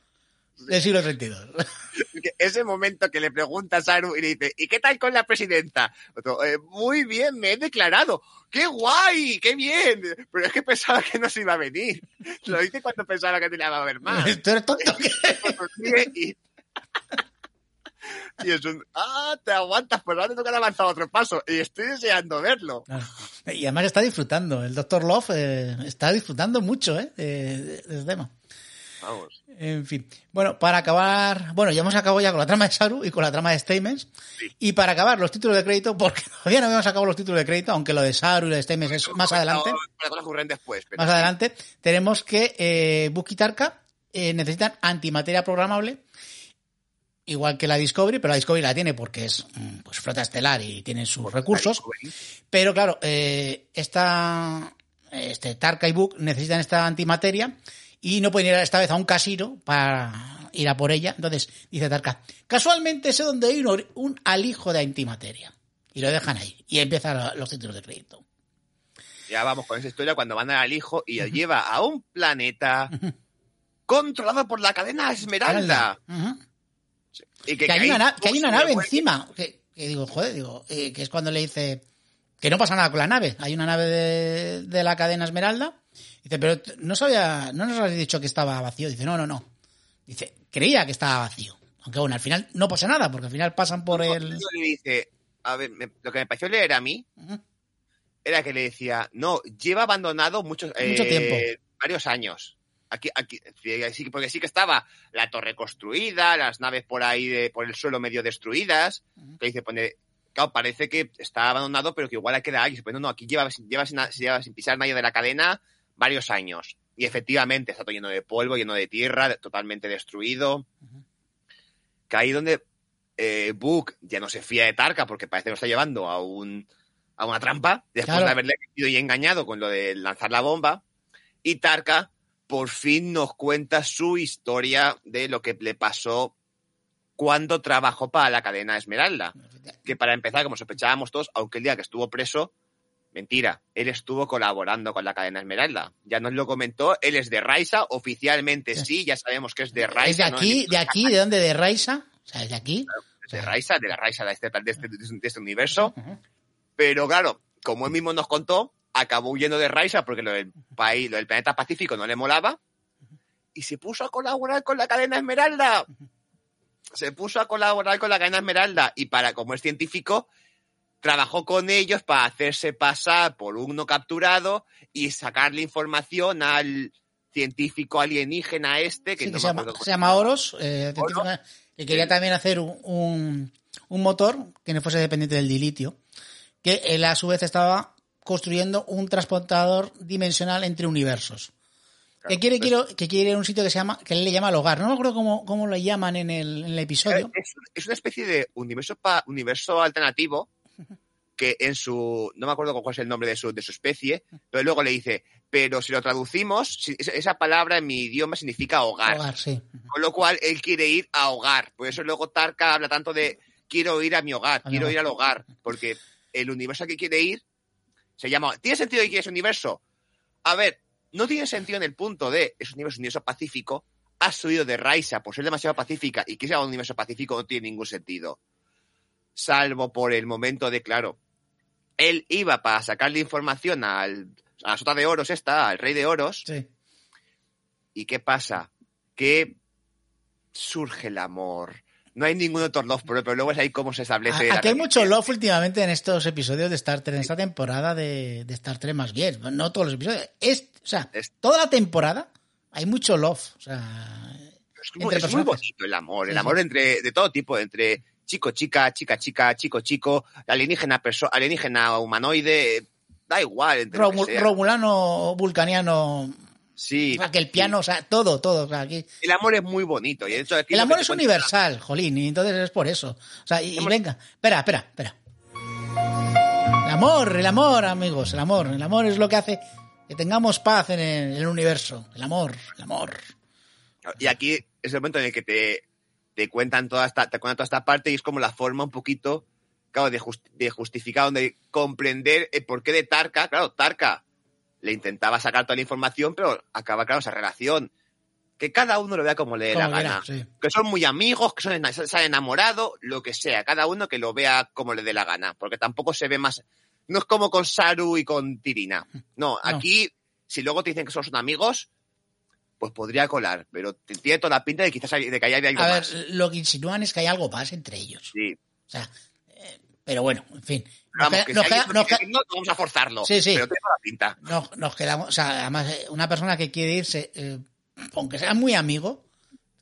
del siglo 32.
que Ese momento que le pregunta a Saru y le dice, ¿y qué tal con la presidenta? Otro, "Eh, muy bien, me he declarado. ¡Qué guay! ¡Qué bien! Pero es que pensaba que no se iba a venir. Lo dice cuando pensaba que te la iba a ver más.
Tú eres tonto.
y, y es un, ah, te aguantas, pero ahora te toca avanzar otro paso. Y estoy deseando verlo.
Claro. Y además está disfrutando. El Doctor Love eh, está disfrutando mucho ¿eh? de, de- tema.
Vamos.
En fin. Bueno, para acabar. Bueno, ya hemos acabado ya con la trama de Saru y con la trama de Stamens. Y para acabar los títulos de crédito, porque todavía no habíamos acabado los títulos de crédito, aunque lo de Saru y lo de Stamens es más adelante.
Después. Pero
Más adelante tenemos que eh, y Tarka eh, necesitan antimateria programable, igual que la Discovery, pero la Discovery la tiene porque es mm, pues, flota estelar y tiene sus recursos. Pero claro, eh, esta, este Tarka y Book necesitan esta antimateria y no pueden ir esta vez a un casino para ir a por ella. Entonces, dice Tarka, casualmente sé dónde hay un, un alijo de antimateria. Y lo dejan ahí. Y empiezan los títulos de crédito.
Ya vamos con esa historia cuando van al hijo y lo lleva a un planeta controlado por la cadena Esmeralda. Y
Que, hay una, na- que hay una nave encima. Que, que digo, joder, digo, eh, que es cuando le dice que no pasa nada con la nave. Hay una nave de, de la cadena Esmeralda. Dice, pero no sabía, no nos habéis dicho que estaba vacío. Dice, no, no, no. Dice, creía que estaba vacío. Aunque bueno, al final no pasa nada, porque al final pasan por el.
Le dice, a ver, me- lo que me pareció leer a mí era que le decía, no, lleva abandonado muchos,
Mucho
eh,
tiempo.
varios años. Aquí, aquí, sí, porque sí que estaba la torre construida, las naves por ahí de, por el suelo medio destruidas. Que dice, pone, claro, parece que está abandonado, pero que igual queda. Se pone, no, no, aquí lleva, sin- lleva, sin, lleva sin pisar nadie de la cadena varios años. Y efectivamente, está todo lleno de polvo, lleno de tierra, totalmente destruido. Que ahí donde eh, Book ya no se fía de Tarka porque parece que lo está llevando a un a una trampa después
Claro.
de haberle metido y engañado con lo de lanzar la bomba y Tarka por fin nos cuenta su historia de lo que le pasó cuando trabajó para la cadena Esmeralda que para empezar como sospechábamos todos aunque el día que estuvo preso mentira él estuvo colaborando con la cadena Esmeralda ya nos lo comentó él es de Raisa oficialmente sí ya sabemos que es de Raisa
Es de
¿no?
aquí, de aquí, ¿de dónde? ¿De Raisa? O sea, es de aquí.
de Raisa, de la Raisa de este, de este, de este universo. Pero claro, como él mismo nos contó, acabó huyendo de Raisa porque lo del país, lo del planeta Pacífico no le molaba. Y se puso a colaborar con la cadena Esmeralda. Se puso a colaborar con la cadena Esmeralda. Y para, como es científico, trabajó con ellos para hacerse pasar por uno capturado y sacarle información al científico alienígena este, que
Sí,
no
que se, llama, se llama Oros, eh,
Oros.
que quería también hacer un, un, un motor que no fuese dependiente del dilitio, que él a su vez estaba construyendo un transportador dimensional entre universos. que quiere,
pues-
quiero, que quiere ir a un sitio que se llama, que él le llama el hogar. No me acuerdo cómo, cómo lo llaman en el, en el episodio.
Es, es una especie de universo, pa- universo alternativo que en su. No me acuerdo cuál es el nombre de su, de su especie, pero luego le dice. Pero si lo traducimos, si- esa- palabra en mi idioma significa hogar.
Hogar, sí.
Con lo cual él quiere ir a hogar. Por eso luego Tarka habla tanto de quiero ir a mi hogar,
A
quiero
hogar.
ir al hogar. Porque el universo al que quiere ir se llama. ¿Tiene sentido que quiere ese universo? A ver, no tiene sentido en el punto de es un universo, un universo pacífico. Has subido de Raisa por ser demasiado pacífica y que sea un universo pacífico no tiene ningún sentido. Salvo por el momento de, claro, él iba para sacarle información al, a la sota de oros esta, al rey de oros,
sí.
¿Y qué pasa? Que surge el amor. No hay ningún otro love, pero, pero luego es ahí cómo se establece.
Aquí hay mucho love últimamente en estos episodios de Star Trek, en esta temporada de, de Star Trek más bien. No todos los episodios. Es, o sea,
Es-
toda la temporada hay mucho love. O sea,
Es es muy bonito el amor, el
Sí,
amor
sí.
entre de todo tipo, entre chico, chica, chica, chica, chico, chico, alienígena, perso alienígena, humanoide, da igual. Entre.
Romulano, Vulcaniano,
Sí,
o sea, que el piano, o sea, todo, todo. o sea, aquí-
el amor es muy bonito. Y hecho aquí
el amor es universal, jolín, y entonces es por eso. O sea, y, y venga, espera, espera, espera. El amor, el amor, amigos, el amor. El amor es lo que hace que tengamos paz en el, en el universo. El amor, el amor.
Y aquí es el momento en el que te, te cuentan toda esta, te cuentan toda esta parte y es como la forma un poquito, claro, de, de justificar, de comprender el porqué de Tarka. Claro, Tarka le intentaba sacar toda la información, pero acaba, claro, esa relación. Que cada uno lo vea como le dé la
Como
gana.
sí.
Que son muy amigos, que son, se han enamorado, lo que sea. Cada uno que lo vea como le dé la gana. Porque tampoco se ve más. No es como con Saru y con Tirina. No, aquí, si luego te dicen que son amigos, pues podría colar. Pero tiene toda la pinta de quizás hay- de que haya algo
A ver,
más.
lo que insinúan es que hay algo más entre ellos.
Sí.
O sea, pero bueno, en fin. Nos
Vamos,
queda-
que
nos
si
queda-
alguien
nos
dice
queda-
que no, vamos a forzarlo.
Sí, sí.
Pero toda la pinta.
nos, nos quedamos, o sea, además, eh, una persona que quiere irse, eh, aunque sea muy amigo,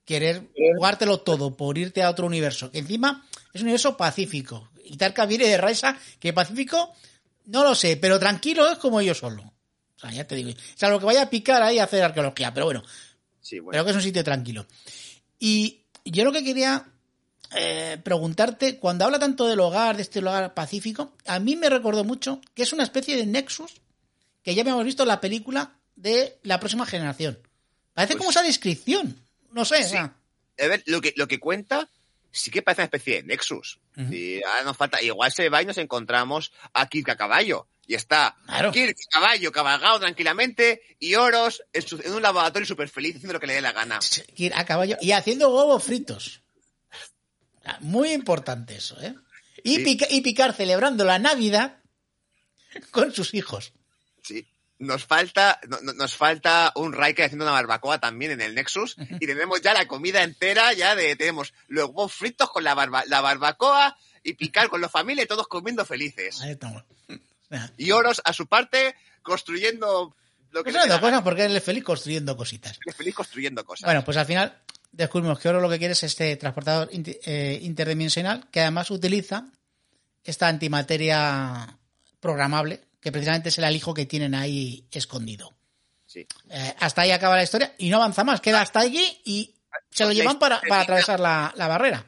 querer jugártelo todo por irte a otro universo, que encima es un universo pacífico. Y Tarka viene de Raisa, que pacífico, no lo sé, pero tranquilo es como yo solo. O sea, ya te digo, salvo que vaya a picar ahí a hacer arqueología, pero bueno,
Sí, bueno.
pero que es un sitio tranquilo. Y yo lo que quería eh, preguntarte, cuando habla tanto del hogar, de este hogar pacífico, a mí me recordó mucho que es una especie de nexus que ya habíamos visto en la película de la próxima generación. Parece
Pues-
como esa descripción. No sé, o
Sí.
sea,
A ver, lo que, lo que cuenta sí que parece una especie de Nexus.
Ujú.
Y ahora nos falta, igual se va y nos encontramos a Kirk a caballo. Y está
Claro.
Kirk a caballo, cabalgado tranquilamente, y Oros en, su- en un laboratorio súper feliz haciendo lo que le dé la gana.
ir a caballo y haciendo huevos fritos. Sea, Muy importante eso, ¿eh? Y,
Sí.
pica- y picar celebrando la Navidad con sus hijos.
Sí. Nos falta, no- no- nos falta un Riker haciendo una barbacoa también en el Nexus. Y tenemos ya la comida entera, ya de, tenemos los huevos fritos con la, barba, la barbacoa y picar con la familia y todos comiendo felices.
Ahí estamos.
Y Oros, a su parte, construyendo lo que
pues cosas porque él es feliz construyendo cositas.
gana. feliz construyendo cosas.
Bueno, pues al final descubrimos que Oro lo que quiere es este transportador eh, interdimensional que además utiliza esta antimateria programable, que precisamente es el alijo que tienen ahí escondido.
Sí.
Eh, hasta ahí acaba la historia y no avanza más, queda hasta allí y se lo llevan para, para atravesar la, la barrera.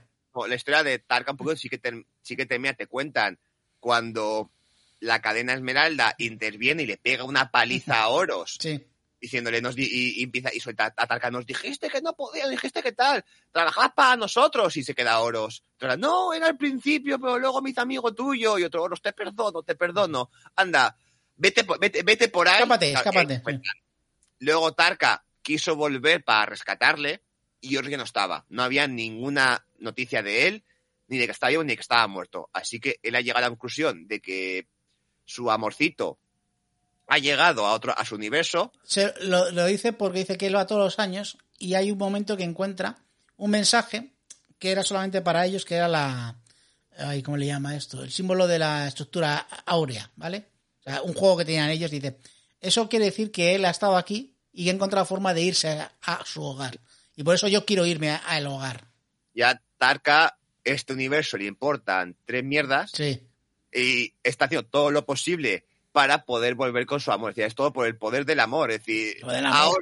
La historia de Tarka un poco sí que, te, sí que te cuentan cuando la cadena Esmeralda interviene y le pega una paliza a Oros,
Sí.
Diciéndole, nos di- y, y empieza, y suelta nos dijiste que no podía, dijiste que tal, trabajad para nosotros, y se queda Oros. No, era al principio, pero luego me hizo amigo tuyo, y otro, Oros, te perdono, te perdono, anda, vete, por- vete, vete por ahí.
Escápate, escápate.
eh, cuentan. Luego Tarka quiso volver para rescatarle, y Oros ya no estaba, no había ninguna noticia de él, ni de que estaba vivo, ni de que estaba muerto. Así que él ha llegado a la conclusión de que su amorcito ha llegado a otro, a su universo,
Se, lo, lo dice porque dice que él va todos los años y hay un momento que encuentra un mensaje que era solamente para ellos, que era la... Ay, ¿Cómo le llama esto? El símbolo de la estructura áurea, ¿vale? O sea, un juego que tenían ellos, dice, eso quiere decir que él ha estado aquí y ha encontrado forma de irse a, a su hogar. Y por eso yo quiero irme al hogar.
ya Tarka, este universo le importan tres mierdas
Sí.
y está haciendo todo lo posible para poder volver con su amor. Es decir, es todo por el poder del amor. Es decir,
amor.
ahora,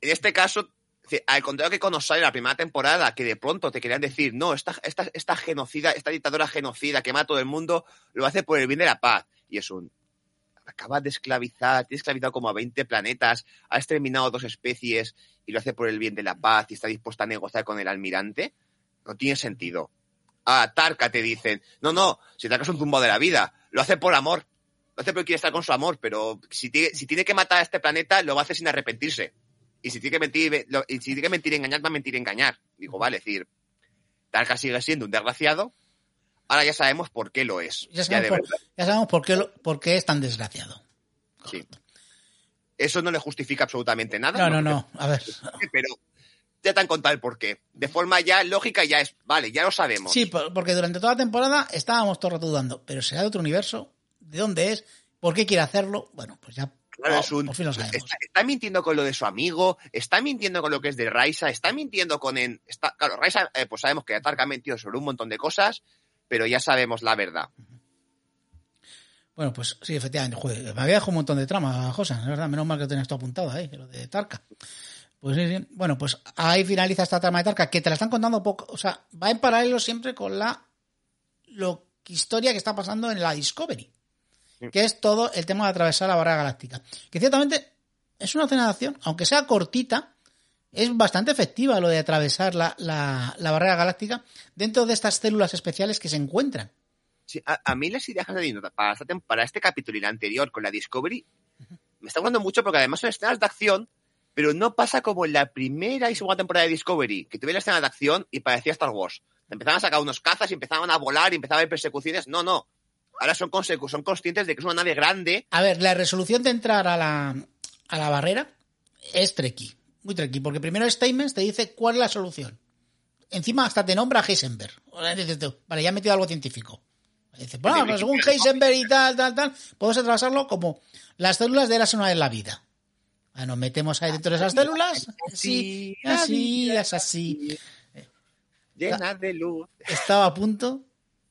en este caso, es decir, al contrario que con Osai en la primera temporada, que de pronto te querían decir, no, esta, esta, esta genocida, esta dictadora genocida que mata a todo el mundo, lo hace por el bien de la paz. Y es un, acabas de esclavizar, tienes esclavizado como a 20 planetas, ha exterminado dos especies y lo hace por el bien de la paz y está dispuesta a negociar con el almirante, no tiene sentido. A Tarka te dicen, no, no, si Tarka es un tumbo de la vida, lo hace por amor, lo hace porque quiere estar con su amor, pero si tiene, si tiene que matar a este planeta, lo va a hacer sin arrepentirse. Y si tiene que mentir, lo- y si tiene que mentir y engañar, va a mentir y engañar. Digo, vale, es decir, Tarka sigue siendo un desgraciado, ahora ya sabemos por qué lo es.
Ya sabemos, por,
verdad.
ya sabemos por, qué, lo- por qué es tan desgraciado.
Sí. Eso no le justifica absolutamente nada.
No, no, no. A ver.
Pero ya te han contado el porqué. De forma ya lógica ya es, vale, ya lo sabemos.
Sí, por- porque durante toda la temporada estábamos todo el rato dudando, pero será de otro universo, ¿de dónde es? ¿Por qué quiere hacerlo? Bueno, pues ya
Claro,
oh,
es un-
por fin lo sabemos.
Está, está mintiendo con lo de su amigo, está mintiendo con lo que es de Raisa, está mintiendo con en, está, claro, Raisa, eh, pues sabemos que Atarca ha mentido sobre un montón de cosas, pero ya sabemos la verdad.
Bueno, pues sí, efectivamente, joder, me había dejado un montón de trama, José, de verdad, menos mal que tenías todo apuntado ahí, lo de Tarka. Pues sí, sí. Bueno, pues ahí finaliza esta trama de Tarka, que te la están contando poco, o sea, va en paralelo siempre con la lo, historia que está pasando en la Discovery, que es todo el tema de atravesar la barrera galáctica. Que ciertamente es una escena de acción, aunque sea cortita, es bastante efectiva lo de atravesar la, la, la barrera galáctica dentro de estas células especiales que se encuentran.
Sí, a, a mí las ideas tenido para, para este capítulo y la anterior con la Discovery me están gustando mucho porque además son escenas de acción, pero no pasa como en la primera y segunda temporada de Discovery, que tuve la escena de acción y parecía Star Wars. Empezaban a sacar unos cazas y empezaban a volar y empezaban a haber persecuciones. No, no. Ahora son, son conscientes de que es una nave grande
A ver, la resolución de entrar a la, a la barrera es tricky, muy tricky, porque primero Statements te dice cuál es la solución. Encima hasta te nombra Heisenberg. Dices tú, Vale, ya he metido algo científico. Dice, bueno, pues según Heisenberg y tal, tal, tal, podemos atravesarlo como las células de eras una vez la vida. Ah, Nos metemos ahí dentro de esas células, sí, así, es así.
llena de luz.
Estaba a punto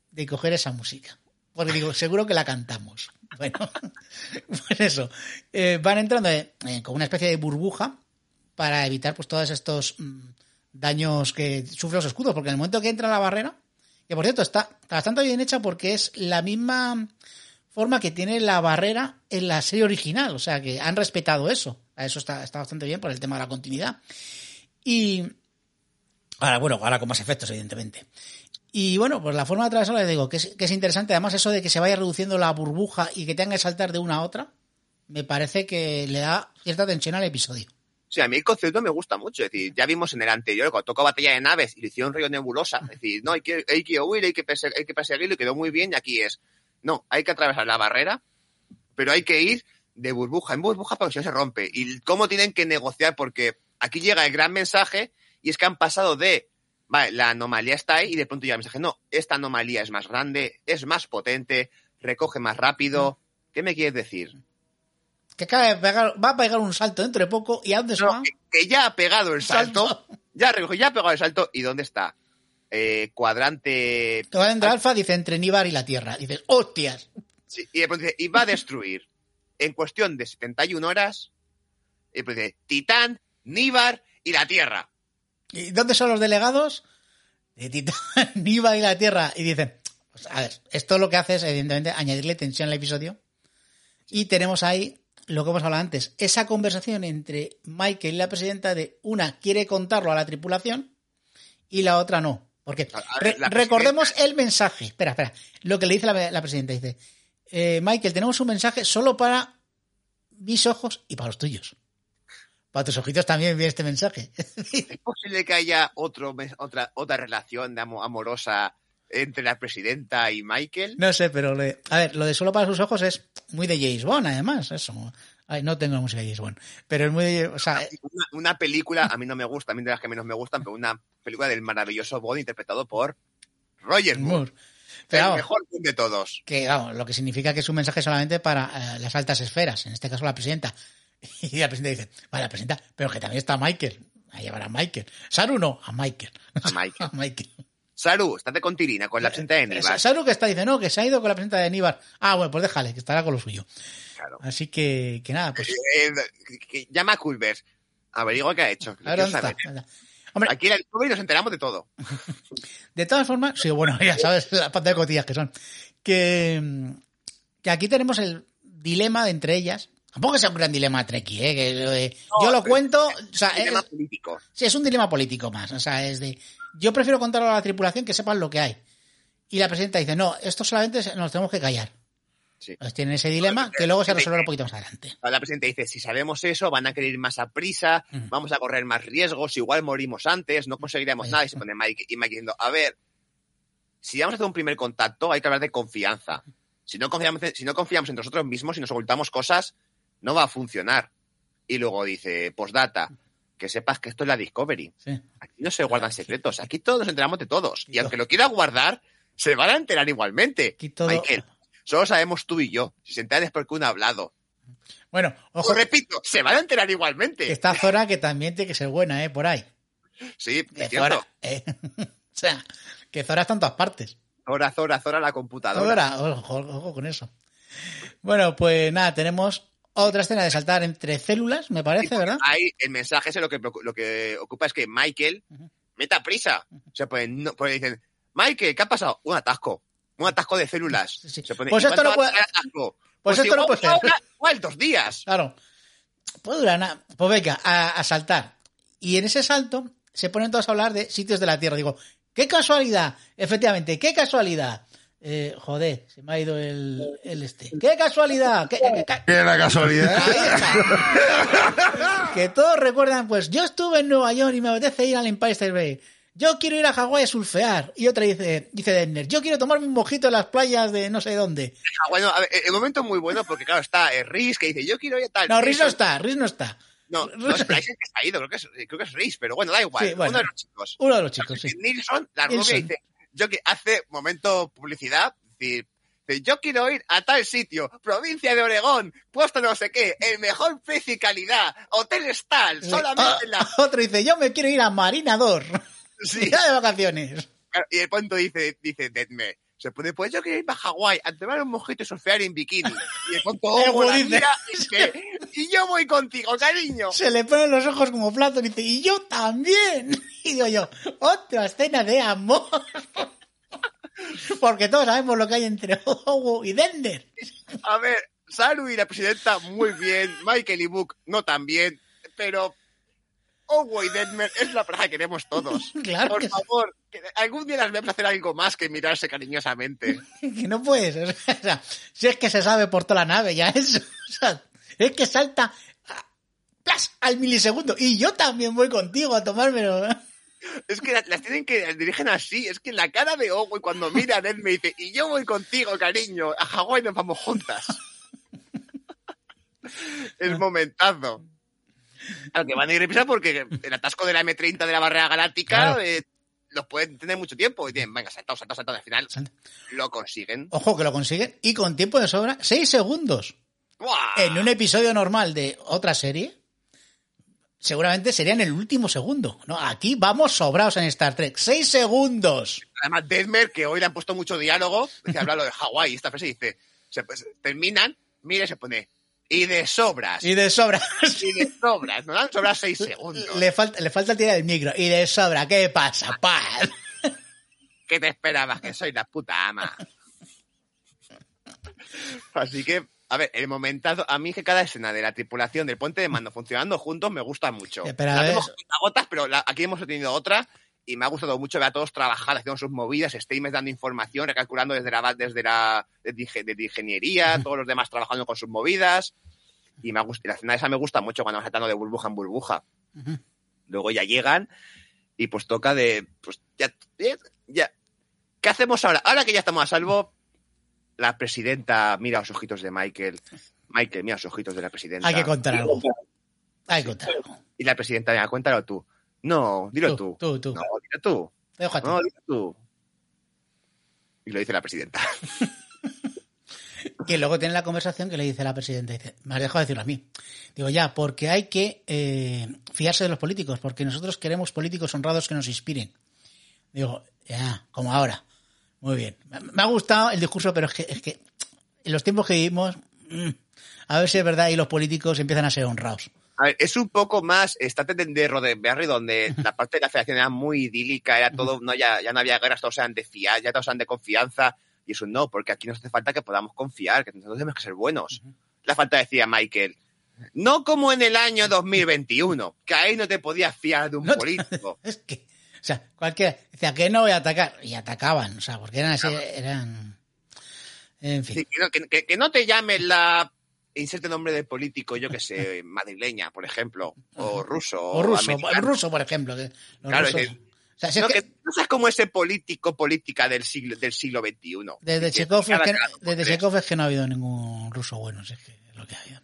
de coger esa música. Porque digo, seguro que la cantamos. Bueno, pues eso. Eh, van entrando eh, eh, con una especie de burbuja para evitar pues todos estos mm, daños que sufren los escudos. Porque en el momento que entra la barrera, que por cierto está, está bastante bien hecha porque es la misma forma que tiene la barrera en la serie original. O sea que han respetado eso. Eso está, está bastante bien por el tema de la continuidad. Y ahora, bueno, ahora con más efectos, evidentemente. Y bueno, pues la forma de atravesarlo, les digo, que es, que es interesante. Además, eso de que se vaya reduciendo la burbuja y que tenga que saltar de una a otra, me parece que le da cierta tensión al episodio.
Sí, a mí el concepto me gusta mucho. Es decir, ya vimos en el anterior, cuando tocó Batalla de Naves y le hicieron rollo nebulosa. Es decir, no, hay que, hay que huir, hay que, perse- hay que perseguirlo y quedó muy bien. Y aquí es, no, hay que atravesar la barrera, pero hay que ir de burbuja en burbuja porque si no se rompe. Y cómo tienen que negociar, porque aquí llega el gran mensaje y es que han pasado de, vale, la anomalía está ahí y de pronto llega el mensaje, no, esta anomalía es más grande, es más potente, recoge más rápido. ¿Qué me quieres decir?
Que acaba de pegar, va a pegar un salto dentro de poco y ¿a dónde se
No,
va?
que, que ya ha pegado el salto,
Salto.
ya recogió, ya ha pegado el salto, ¿y dónde está? Eh, cuadrante.
De Alfa, dice entre Níbar y la Tierra. Dices, hostias.
Sí, y dice, y va a destruir en cuestión de 71 horas. Y después dice, Titán, Níbar y la Tierra.
¿Y dónde son los delegados? De Titán, Níbar y la Tierra. Y dicen, pues, a ver, esto lo que hace es, evidentemente, añadirle tensión al episodio. Y tenemos ahí lo que hemos hablado antes, esa conversación entre Michael y la presidenta de una quiere contarlo a la tripulación y la otra no. Porque re- recordemos el mensaje. Espera, espera. Lo que le dice la, la presidenta. Dice, eh, Michael, tenemos un mensaje solo para mis ojos y para los tuyos. Para tus ojitos también viene este mensaje.
¿Es posible que haya otro, otra, otra relación amorosa entre la presidenta y Michael?
No sé, pero le- a ver, lo de solo para sus ojos es muy de James Bond, además. Eso. Ay, no tengo la música de James Bond. Pero es muy de, o sea,
Una, una película, a mí no me gusta, a mí de las que menos me gustan, pero una película del maravilloso Bond interpretado por Roger Moore.
Moore. Pero
el mejor de todos.
que lo que significa que es un mensaje solamente para eh, las altas esferas, en este caso la presidenta. Y la presidenta dice, vale, la presidenta, pero que también está Michael. A llevar a Michael. Saru no, a Michael.
A Michael.
A Michael.
Saru, estate con Tirina, con la presidenta de Nivar.
Saru que está, dice, no, que se ha ido con la presidenta de Níbar. Ah, bueno, pues déjale, que estará con lo suyo.
Claro.
Así que, que nada, pues.
Eh, llama a Culver. Averigua qué ha hecho.
A ver dónde está. Hombre,
Aquí en el Discovery nos enteramos de todo.
De todas formas, sí, bueno, ya sabes la pata de cotillas que son. Que, que aquí tenemos el dilema de entre ellas. Tampoco sea un gran dilema treki, ¿eh? Que de- yo lo cuento, o sea,
Es
es,
tema político.
sí, es un dilema político más. O sea, es de, yo prefiero contarlo a la tripulación que sepan lo que hay. Y la presidenta dice, no, esto solamente nos tenemos que callar.
Sí.
Pues tienen ese dilema que luego se resuelve un poquito más adelante.
La presidenta dice, si sabemos eso, van a querer ir más a prisa, vamos a correr más riesgos, igual morimos antes, no conseguiremos nada. Y se pone Mike, y Mike diciendo, a ver, si vamos a hacer un primer contacto, hay que hablar de confianza. Si no confiamos, si no confiamos en nosotros mismos y nos ocultamos cosas, no va a funcionar. Y luego dice, postdata, que sepas que esto es la Discovery.
Sí.
Aquí no se guardan secretos, aquí todos nos enteramos de todos. Y
Yo.
aunque lo quiera guardar, se van a enterar igualmente.
Aquí todo-
Michael, solo sabemos tú y yo. Si se enteran es porque uno ha hablado.
Bueno, ojo,
repito, se van a enterar igualmente.
está Zora que también tiene que ser buena, ¿eh? Por ahí.
Sí, es cierto.
Zora, ¿eh? o sea, que Zora está en todas partes.
Zora, Zora, Zora la computadora.
Ahora, ojo, ojo con eso. Bueno, pues nada, tenemos otra escena de saltar entre células, me parece, ¿verdad?
Ahí el mensaje ese lo que, lo que ocupa es que Michael meta prisa. O sea, pues, no, pues dicen, Michael, ¿qué ha pasado? Un atasco. Un atasco de células.
Sí, sí.
Se pone,
Pues
¿y
esto no puede-
atasco?
pues esto no puede ser.
igual dos días.
Claro. Puede durar nada. Pues venga, a, a saltar. Y en ese salto se ponen todos a hablar de sitios de la Tierra. Digo, qué casualidad. Efectivamente, qué casualidad. Eh, joder, se me ha ido el, el este. ¡Qué casualidad! ¿Qué, qué- qué-
Qué la casualidad.
Ahí está. que todos recuerdan, pues yo estuve en Nueva York y me apetece ir al Empire State Bay. Yo quiero ir a Hawái a surfear. Y otra dice, dice Denner, yo quiero tomarme un mojito en las playas de no sé dónde.
Ah, bueno, a ver, el momento es muy bueno porque, claro, está eh, Riz que dice, yo quiero ir a tal.
No, Riz no
Mason".
está, Riz no está.
No, no es Price el que está ido, creo que es, creo que es Riz, pero bueno, da igual.
Sí, bueno.
Uno de los chicos.
Uno de los chicos, sí.
Nilsson, la rubia,
Nilsson.
dice, yo que hace momento publicidad, decir, yo quiero ir a tal sitio, provincia de Oregón, puesto no sé qué, el mejor precio y calidad, hoteles tal, solamente
Ah,
en la...
Otro dice, yo me quiero ir a Marinador.
Sí.
Ya de vacaciones.
Y el punto dice, dice Deadme, se pone, pues yo quiero ir a Hawái a tomar un mojito y surfear en bikini. Y El oh, la
dice.
mira, y dice, y yo voy contigo, cariño.
Se le ponen los ojos como platos y dice, y yo también. Y digo yo, otra escena de amor. Porque todos sabemos lo que hay entre Owo y Dender.
A ver, Saru y la presidenta, muy bien. Michael y Book, no tan bien. Pero Owo y Deadmer es la pareja que queremos todos.
Claro
Por
que
favor, que algún día las vemos hacer algo más que mirarse cariñosamente.
que no puedes. O sea, si es que se sabe por toda la nave ya eso. O sea, es que salta ¡plas! al milisegundo. Y yo también voy contigo a tomármelo.
Es que las, tienen que las dirigen así. Es que la cara de Owo cuando mira a Deadmer dice, y yo voy contigo, cariño. A Hawái nos vamos juntas. es momentazo. Claro, que van a ir deprisa porque el atasco de la M30 de la barrera galáctica
Claro.
eh, los pueden tener mucho tiempo. Y tienen, venga, saltado, saltado, saltado. Al final lo consiguen.
Ojo que lo consiguen. Y con tiempo de sobra, seis segundos.
¡Buah!
En un episodio normal de otra serie, seguramente sería en el último segundo. ¿no? Aquí vamos sobrados en Star Trek. Seis segundos.
Además, Deadmer, que hoy le han puesto mucho diálogo, dice, habla lo de Hawái, y esta frase dice, se, pues, terminan, mira se pone, y de sobras,
Y de sobra.
y de sobras, nos dan sobras seis segundos.
le, falta, le falta tirar el micro. Y de sobra, ¿qué pasa?
¿Qué te esperabas? Que soy la puta ama. Así que, a ver, el momentazo, a mí que cada escena de la tripulación del puente de mando funcionando juntos me gusta mucho.
Pero a
La
ver-
vemos gotas, pero la- aquí hemos tenido otra y me ha gustado mucho ver a todos trabajar, haciendo sus movidas, Stamos dando información, recalculando desde la desde la de, dige- de ingeniería, todos los demás trabajando con sus movidas. Y me ha la escena esa me gusta mucho cuando van saltando de burbuja en burbuja. Luego ya llegan y pues toca de, pues ya, ya. ¿Qué hacemos ahora? Ahora que ya estamos a salvo, la presidenta mira los ojitos de Michael. Michael mira los ojitos de la presidenta.
Hay que contar algo. Hay que contar algo.
Y la presidenta, venga, cuéntalo tú. No, dilo tú.
Tú, tú, tú.
No, dilo tú.
Déjate.
No, dilo tú. Y lo dice la presidenta.
Que luego tiene la conversación que le dice la presidenta, dice, me has dejado decirlo a mí. Digo, ya, porque hay que eh, fiarse de los políticos, porque nosotros queremos políticos honrados que nos inspiren. Digo, ya, como ahora. Muy bien. Me- Me ha gustado el discurso, pero es que, es que en los tiempos que vivimos, mm, a ver si es verdad y los políticos empiezan a ser honrados.
A ver, es un poco más estate de, de Roddenberry, donde la parte de la federación era muy idílica, era todo, no, ya, ya no había guerras, todos eran de fiar, ya todos eran de confianza, y eso no, porque aquí nos hace falta que podamos confiar, que nosotros tenemos que ser buenos. La falta decía Michael. No como en el año 2021, que ahí no te podías fiar de un
No
político.
Es que, o sea, cualquiera decía que no voy a atacar, y atacaban, o sea, porque eran así, eran... En fin.
Sí, que, no, que no te llames la inserte nombre de político, yo que sé, madrileña, por ejemplo, o ruso.
O ruso, ruso, por ejemplo.
Claro,
rusos- o sea, si es
no,
que
que no seas como ese político, política del siglo, del siglo XXI.
desde Chekhov, es que, desde. Chekhov es que no ha habido ningún ruso bueno, si es que es lo que ha habido.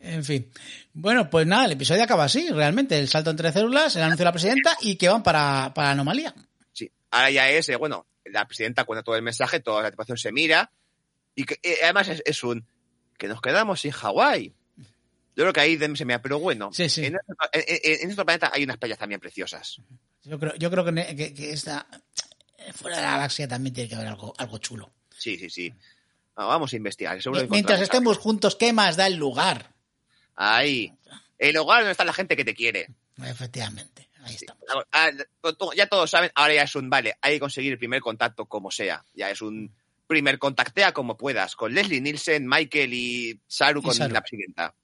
En fin. Bueno, pues nada, el episodio acaba así, realmente. El salto entre células, el anuncio de la presidenta y que van para, para la anomalía.
Sí, ahora ya es, eh, bueno, la presidenta cuenta todo el mensaje, toda la tripulación se mira, y que, eh, además es, es un, que nos quedamos sin Hawái. Yo creo que ahí se me pero bueno,
Sí, sí.
En, nuestro, en- en- en nuestro planeta hay unas playas también preciosas.
Yo creo, yo creo que, ne- que, que esta, fuera de la galaxia también tiene que haber algo, algo chulo.
Sí, sí, sí. Ah, vamos a investigar. seguro
Mientras estemos juntos, ¿qué más da el lugar?
Ahí. El lugar donde está la gente que te quiere.
Efectivamente, ahí estamos.
Ah, ya todos saben, ahora ya es un, vale, hay que conseguir el primer contacto como sea. Ya es un primer contactea como puedas, con Leslie Nielsen, Michael y Saru
Y
con
Saru.
la presidenta.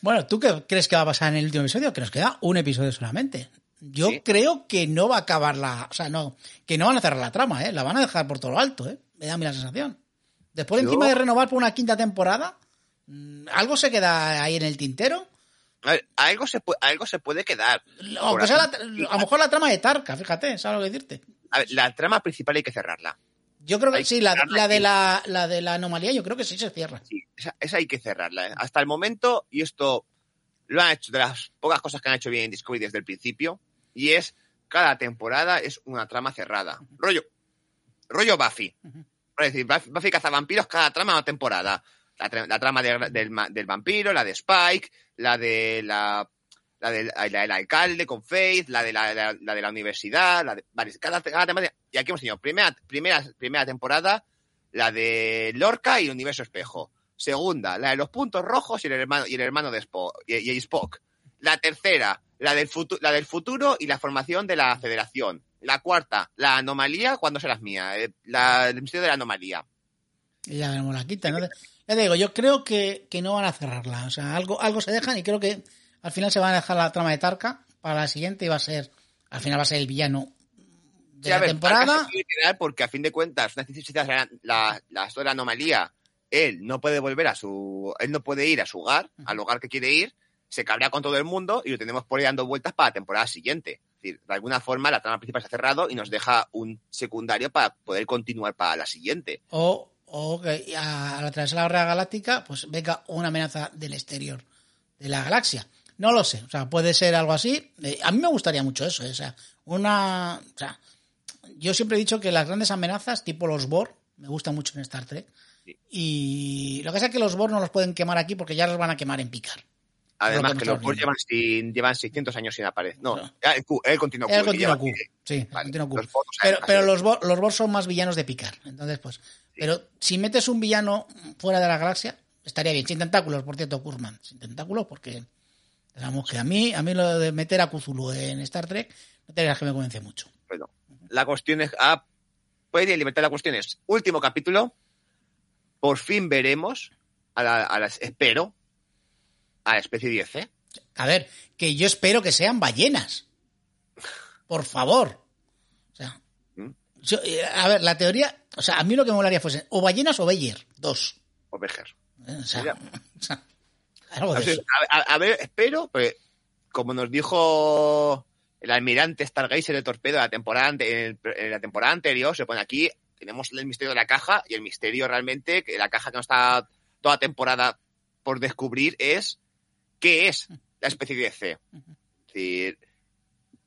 Bueno, ¿tú qué crees que va a pasar en el último episodio? Que nos queda un episodio solamente. Yo
Sí.
creo que no va a acabar la. O sea, no. Que no van a cerrar la trama, ¿eh? La van a dejar por todo lo alto, ¿eh? Me da a mí la sensación. Después,
Yo-
encima de renovar por una quinta temporada, mm, ¿algo se queda ahí en el tintero?
A ver, algo se puede, algo se puede quedar.
Aunque
Por
sea la-
aquí.
a lo mejor la trama de Tarka, fíjate, ¿sabes lo que decirte?
A ver, la trama principal hay que cerrarla.
Yo creo que
Hay
sí,
que
la, de la, la de la anomalía, yo creo que sí se cierra.
Sí, esa, esa hay que cerrarla. ¿eh? Hasta el momento, y esto lo han hecho de las pocas cosas que han hecho bien en Discovery desde el principio, y es cada temporada es una trama cerrada. Rollo, rollo Buffy. Es decir, Buffy, Buffy cazavampiros cada trama una temporada. La, tra- la trama de- del, del vampiro, la de Spike, la de la, la, de, la del alcalde con Faith, la de la, la- de la universidad, la de, cada, cada. Y aquí hemos tenido primera, primera, primera temporada, la de Lorca y el universo espejo. Segunda, la de los puntos rojos y el hermano, y el hermano de Spock, y, y Spock. La tercera, la del, futu- la del futuro y la formación de la federación. La cuarta, la anomalía cuando serás mía. eh, La, el misterio de la anomalía.
Y ya veremos la quinta, ¿no? Ya te digo, yo creo que, que no van a cerrarla. O sea, algo, algo se dejan y creo que al final se van a dejar la trama de Tarka para la siguiente y va a ser, al final va a ser el villano de
Sí,
la
ver,
temporada.
Se porque a fin de cuentas, una la, la, la anomalía, él no puede volver a su, él no puede ir a su hogar, al hogar que quiere ir, se cabrea con todo el mundo y lo tenemos por ahí dando vueltas para la temporada siguiente. Es decir, de alguna forma la trama principal se ha cerrado y nos deja un secundario para poder continuar para la siguiente.
O, o que a, través de la barrera galáctica, pues venga una amenaza del exterior de la galaxia. No lo sé, o sea, puede ser algo así. Eh, a mí me gustaría mucho eso, eh, o sea, una... O sea, yo siempre he dicho que las grandes amenazas, tipo los Borg, me gustan mucho en Star Trek.
Sí.
Y lo que pasa es que los Borg no los pueden quemar aquí porque ya los van a quemar en Picar.
Además
Lo que
los Borg llevan, sin- llevan 600 años sin aparecer. No,
No.
el, Q, el continuo Q.
El continuo Q, sí, el
Vale,
continuo Q.
los
Pero, los, Borg, los Borg son más villanos de picar. Entonces, pues. Pero si metes un villano fuera de la galaxia, estaría bien. Sin tentáculos, por cierto, Kurzman. Sin tentáculos, porque. Digamos que a mí, a mí lo de meter a Cthulhu en Star Trek, no te creas que me convence mucho.
Bueno, la cuestión es. Ah, puede libertad la cuestión es. Último capítulo. Por fin veremos. A la, a las, espero. A la especie 10, ¿eh?
A ver, que yo espero que sean ballenas. Por favor. O sea.
¿Mm?
yo, eh, a ver, la teoría. O sea, a mí lo que me molaría fuese o ballenas o Beyer. Dos.
O Bejer.
¿eh? O sea, o sea, algo de
Entonces,
eso.
a, ver, espero, pues, como nos dijo el almirante Stargazer de Torpedo en la temporada, en, la temporada anterior, se pone aquí, tenemos el misterio de la caja y el misterio realmente, que la caja que no está toda temporada por descubrir es qué es la especie de C. Es decir,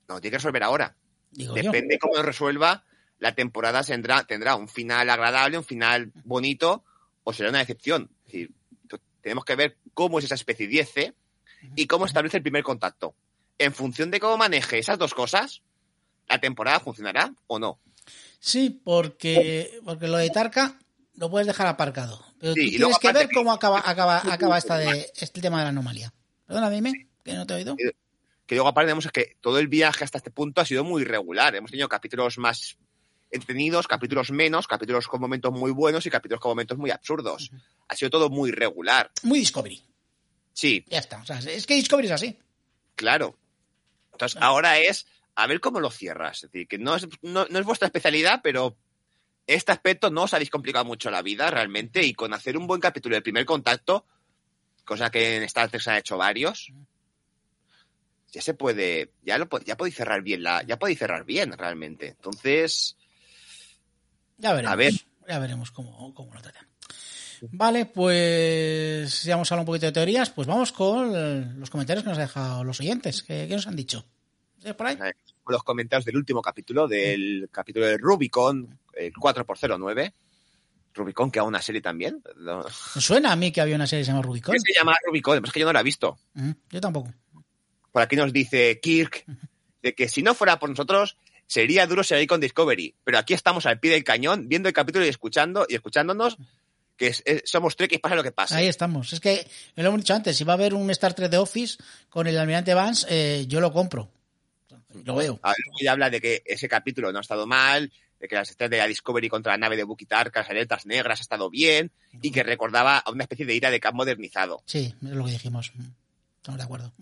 no, tiene que resolver ahora.
Digo yo.
Depende cómo lo resuelva, la temporada tendrá, tendrá un final agradable, un final bonito, o será una decepción. Es decir, tenemos que ver cómo es esa especie 10 y cómo establece el primer contacto. En función de cómo maneje esas dos cosas, la temporada funcionará o no.
Sí, porque, porque lo de Tarka lo puedes dejar aparcado. Pero
Sí,
tú
y luego
tienes que ver cómo acaba, acaba, acaba esta de, este tema de la anomalía. Perdona, dime, que no te he oído.
Que luego aparte vemos que todo el viaje hasta este punto ha sido muy irregular. Hemos tenido capítulos más entretenidos, capítulos menos, capítulos con momentos muy buenos y capítulos con momentos muy absurdos. Ha sido todo muy irregular.
Muy Discovery.
Sí,
Ya está. O sea, es que Discovery es así.
Claro. Entonces, ahora es a ver cómo lo cierras. Es decir, que no es, no, no es vuestra especialidad, pero este aspecto no os habéis complicado mucho la vida realmente y con hacer un buen capítulo de primer contacto, cosa que en Star Trek se han hecho varios, ya se puede, ya lo ya podéis cerrar bien la, ya podéis cerrar bien realmente. Entonces,
Ya veremos.
A ver.
Ya veremos cómo, cómo lo tratan. Vale, pues ya hemos hablado un poquito de teorías. Pues vamos con los comentarios que nos han dejado los oyentes. ¿Qué, qué nos han dicho? ¿Sí, por ahí?
los comentarios del último capítulo, del capítulo de Rubicon, el 4x09. Rubicon, que a una serie también. No-
suena a mí que había una serie que se llama Rubicon.
¿Qué se llama Rubicon? Es que yo no la he visto.
Mm, Yo tampoco.
Por aquí nos dice Kirk de que si no fuera por nosotros sería duro seguir con Discovery, pero aquí estamos al pie del cañón viendo el capítulo y escuchando y escuchándonos que es- es- somos Trek y pasa lo que pasa.
Ahí estamos. Es que lo hemos dicho antes, si va a haber un Star Trek de Office con el almirante Vance, eh, yo lo compro. Lo veo.
A ver, habla de que ese capítulo no ha estado mal, de que las estrellas de la Discovery contra la nave de Bucky Tark, las aletas negras ha estado bien y que recordaba a una especie de ira de Cap modernizado.
Sí, es lo que dijimos. Estamos de acuerdo.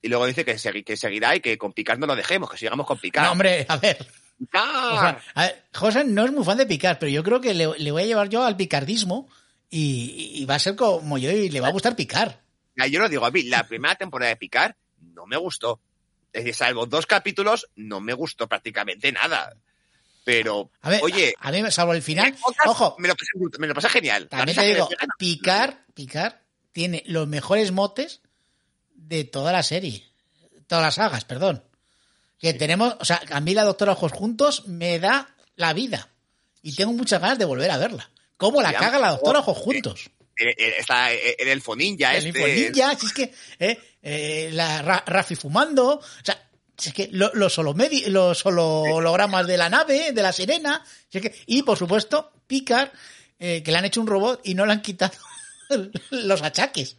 Y luego dice que, que seguirá y que con Picard no lo dejemos, que sigamos con Picard.
No, hombre, a ver.
¡Picard!
O sea, a ver, José no es muy fan de picar, pero yo creo que le, le voy a llevar yo al picardismo y, y va a ser como yo y le va a gustar picar.
Ya, yo lo digo, a mí, la primera temporada de Picard no me gustó. Es decir, salvo dos capítulos, no me gustó prácticamente nada. Pero,
A ver,
oye,
a mí, salvo el final, ojo,
me lo pasé, me lo pasé genial.
también te digo, picar, picar tiene los mejores motes de toda la serie, todas las sagas, perdón. Que tenemos, o sea, a mí la doctora Ojos juntos me da la vida y tengo muchas ganas de volver a verla. ¿Cómo la caga la doctora Ojos juntos?
Eh, eh, Está eh, el elfo ninja
El
este.
Ninja, si es que eh, eh, la Ra- Rafi fumando, o sea, si es que lo- los, holomedi- los holo- hologramas de la nave, de la sirena, si es que- y por supuesto, Picard, eh, que le han hecho un robot y no le han quitado los achaques.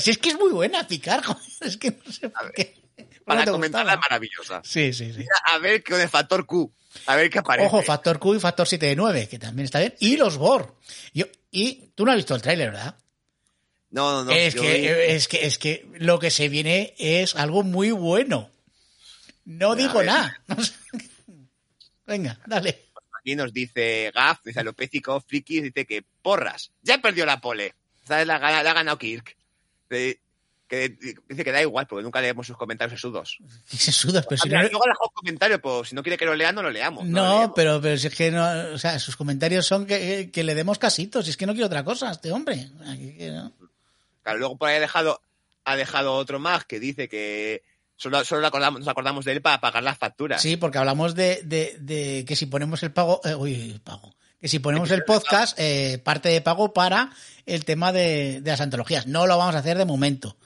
Si es que es muy buena joder, es que no sé por qué.
Para
¿Cómo te
comentarla maravillosa.
Sí, sí, sí.
A ver con el factor Q. A ver qué aparece.
Ojo, factor Q y factor 7 de 9, que también está bien. Y los Borg. Yo, Y tú no has visto el tráiler, ¿verdad?
No, no, no.
es, que,
vi-
es, que, es que lo que se viene es algo muy bueno. No digo nada. Venga, dale.
Aquí nos dice Gaf, dice Alopécico, Friki, dice que porras, ya perdió la pole. ¿Sabes? La ha ganado Kirk. De- que dice que da igual, porque nunca leemos sus comentarios sesudos.
Y se sudas, pero si no,
Luego pues si no quiere que lo lea, no lo leamos.
No, pero, pero si es que no, o sea, sus comentarios son que, que le demos casitos, si es que no quiero otra cosa, este hombre. No.
Claro, luego por ahí ha dejado, ha dejado otro más que dice que solo, solo acordamos- nos acordamos de él para pagar las facturas.
Sí, porque hablamos de, de, de que si ponemos el pago, eh, uy, el pago, que si ponemos el podcast, eh, parte de pago para el tema de, de las antologías. No lo vamos a hacer de momento.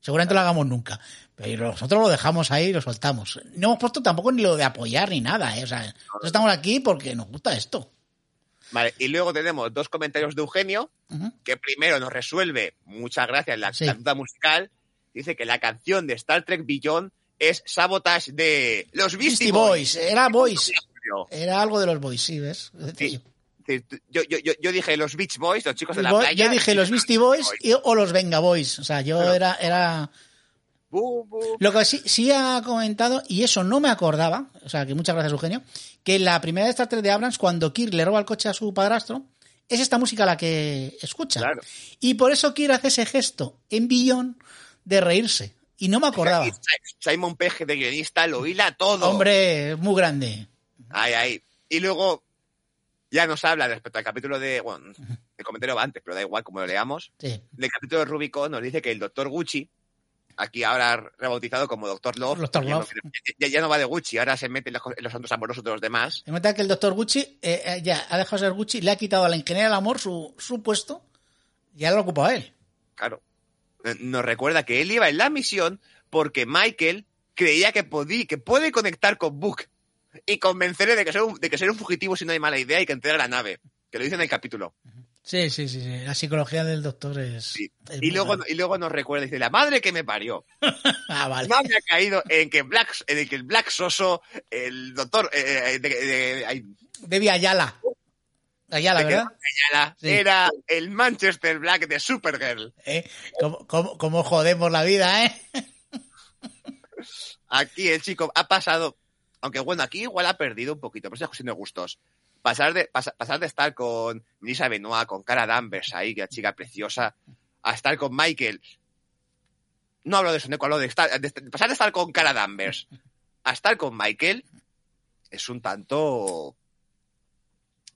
Seguramente lo hagamos nunca. Pero nosotros lo dejamos ahí y lo soltamos. No hemos puesto tampoco ni lo de apoyar ni nada, ¿eh? O sea, nosotros estamos aquí porque nos gusta esto.
Vale, y luego tenemos dos comentarios de Eugenio, que primero nos resuelve, muchas gracias, la,
Sí.
duda musical. Dice que la canción de Star Trek Beyond es Sabotage de los Beastie
Beastie
Boys.
Boys, era Boys. Era algo de los Boys, sí, ¿ves?
Sí. Yo, yo, yo, dije los Beach Boys, los chicos de la playa.
yo dije los Beastie Boys y- o los Venga Boys. O sea, yo era, era. Lo que sí, sí ha comentado, y eso no me acordaba, o sea, que muchas gracias, Eugenio, que la primera de Star Trek de Abrams, cuando Kirk le roba el coche a su padrastro, es esta música la que escucha.
Claro.
Y por eso Kirk hace ese gesto en Billón de reírse. Y no me acordaba.
Simon Pegg de guionista lo hila todo.
Hombre, muy grande.
Ahí, ahí. Y luego ya nos habla respecto al capítulo de. Bueno, el comentario va antes, pero da igual como lo leamos.
Sí.
Del capítulo de Rubicon nos dice que el doctor Gucci, aquí ahora rebautizado como Doctor Love,
Dr.
ya no-
Love.
Ya, ya no va de Gucci, ahora se mete en los, en los asuntos amorosos de los demás.
Se cuenta que el doctor Gucci eh, eh, ya ha dejado de ser Gucci, le ha quitado a la ingeniera del amor su, su puesto y ahora lo ha ocupado él.
Claro. Eh, Nos recuerda que él iba en la misión porque Michael creía que, podía, que puede conectar con Book y convencerle de que, ser un, de que ser un fugitivo si no hay mala idea y que entrega la nave. Que lo dice en el capítulo.
Sí, sí, sí, sí. La psicología del doctor es.
Sí.
es
Y luego, y luego nos recuerda, dice, la madre que me parió.
Ah, vale.
No había caído en que Black, en que el Black Soso, el doctor, eh, eh, de, de-
Debbie Ayala. Ayala,
de
¿verdad?
Ayala
Sí.
era el Manchester Black de Supergirl.
¿Eh? ¿Cómo, cómo, cómo jodemos la vida, eh?
Aquí el chico ha pasado, aunque bueno, aquí igual ha perdido un poquito, pero es cuestión de gustos. Pasar de, pasa- pasar de estar con Melissa Benoit, con Cara Danvers ahí, que la chica preciosa, a estar con Michael. No hablo de eso, hablo de, estar, de pasar de estar con Cara Danvers a estar con Michael es un tanto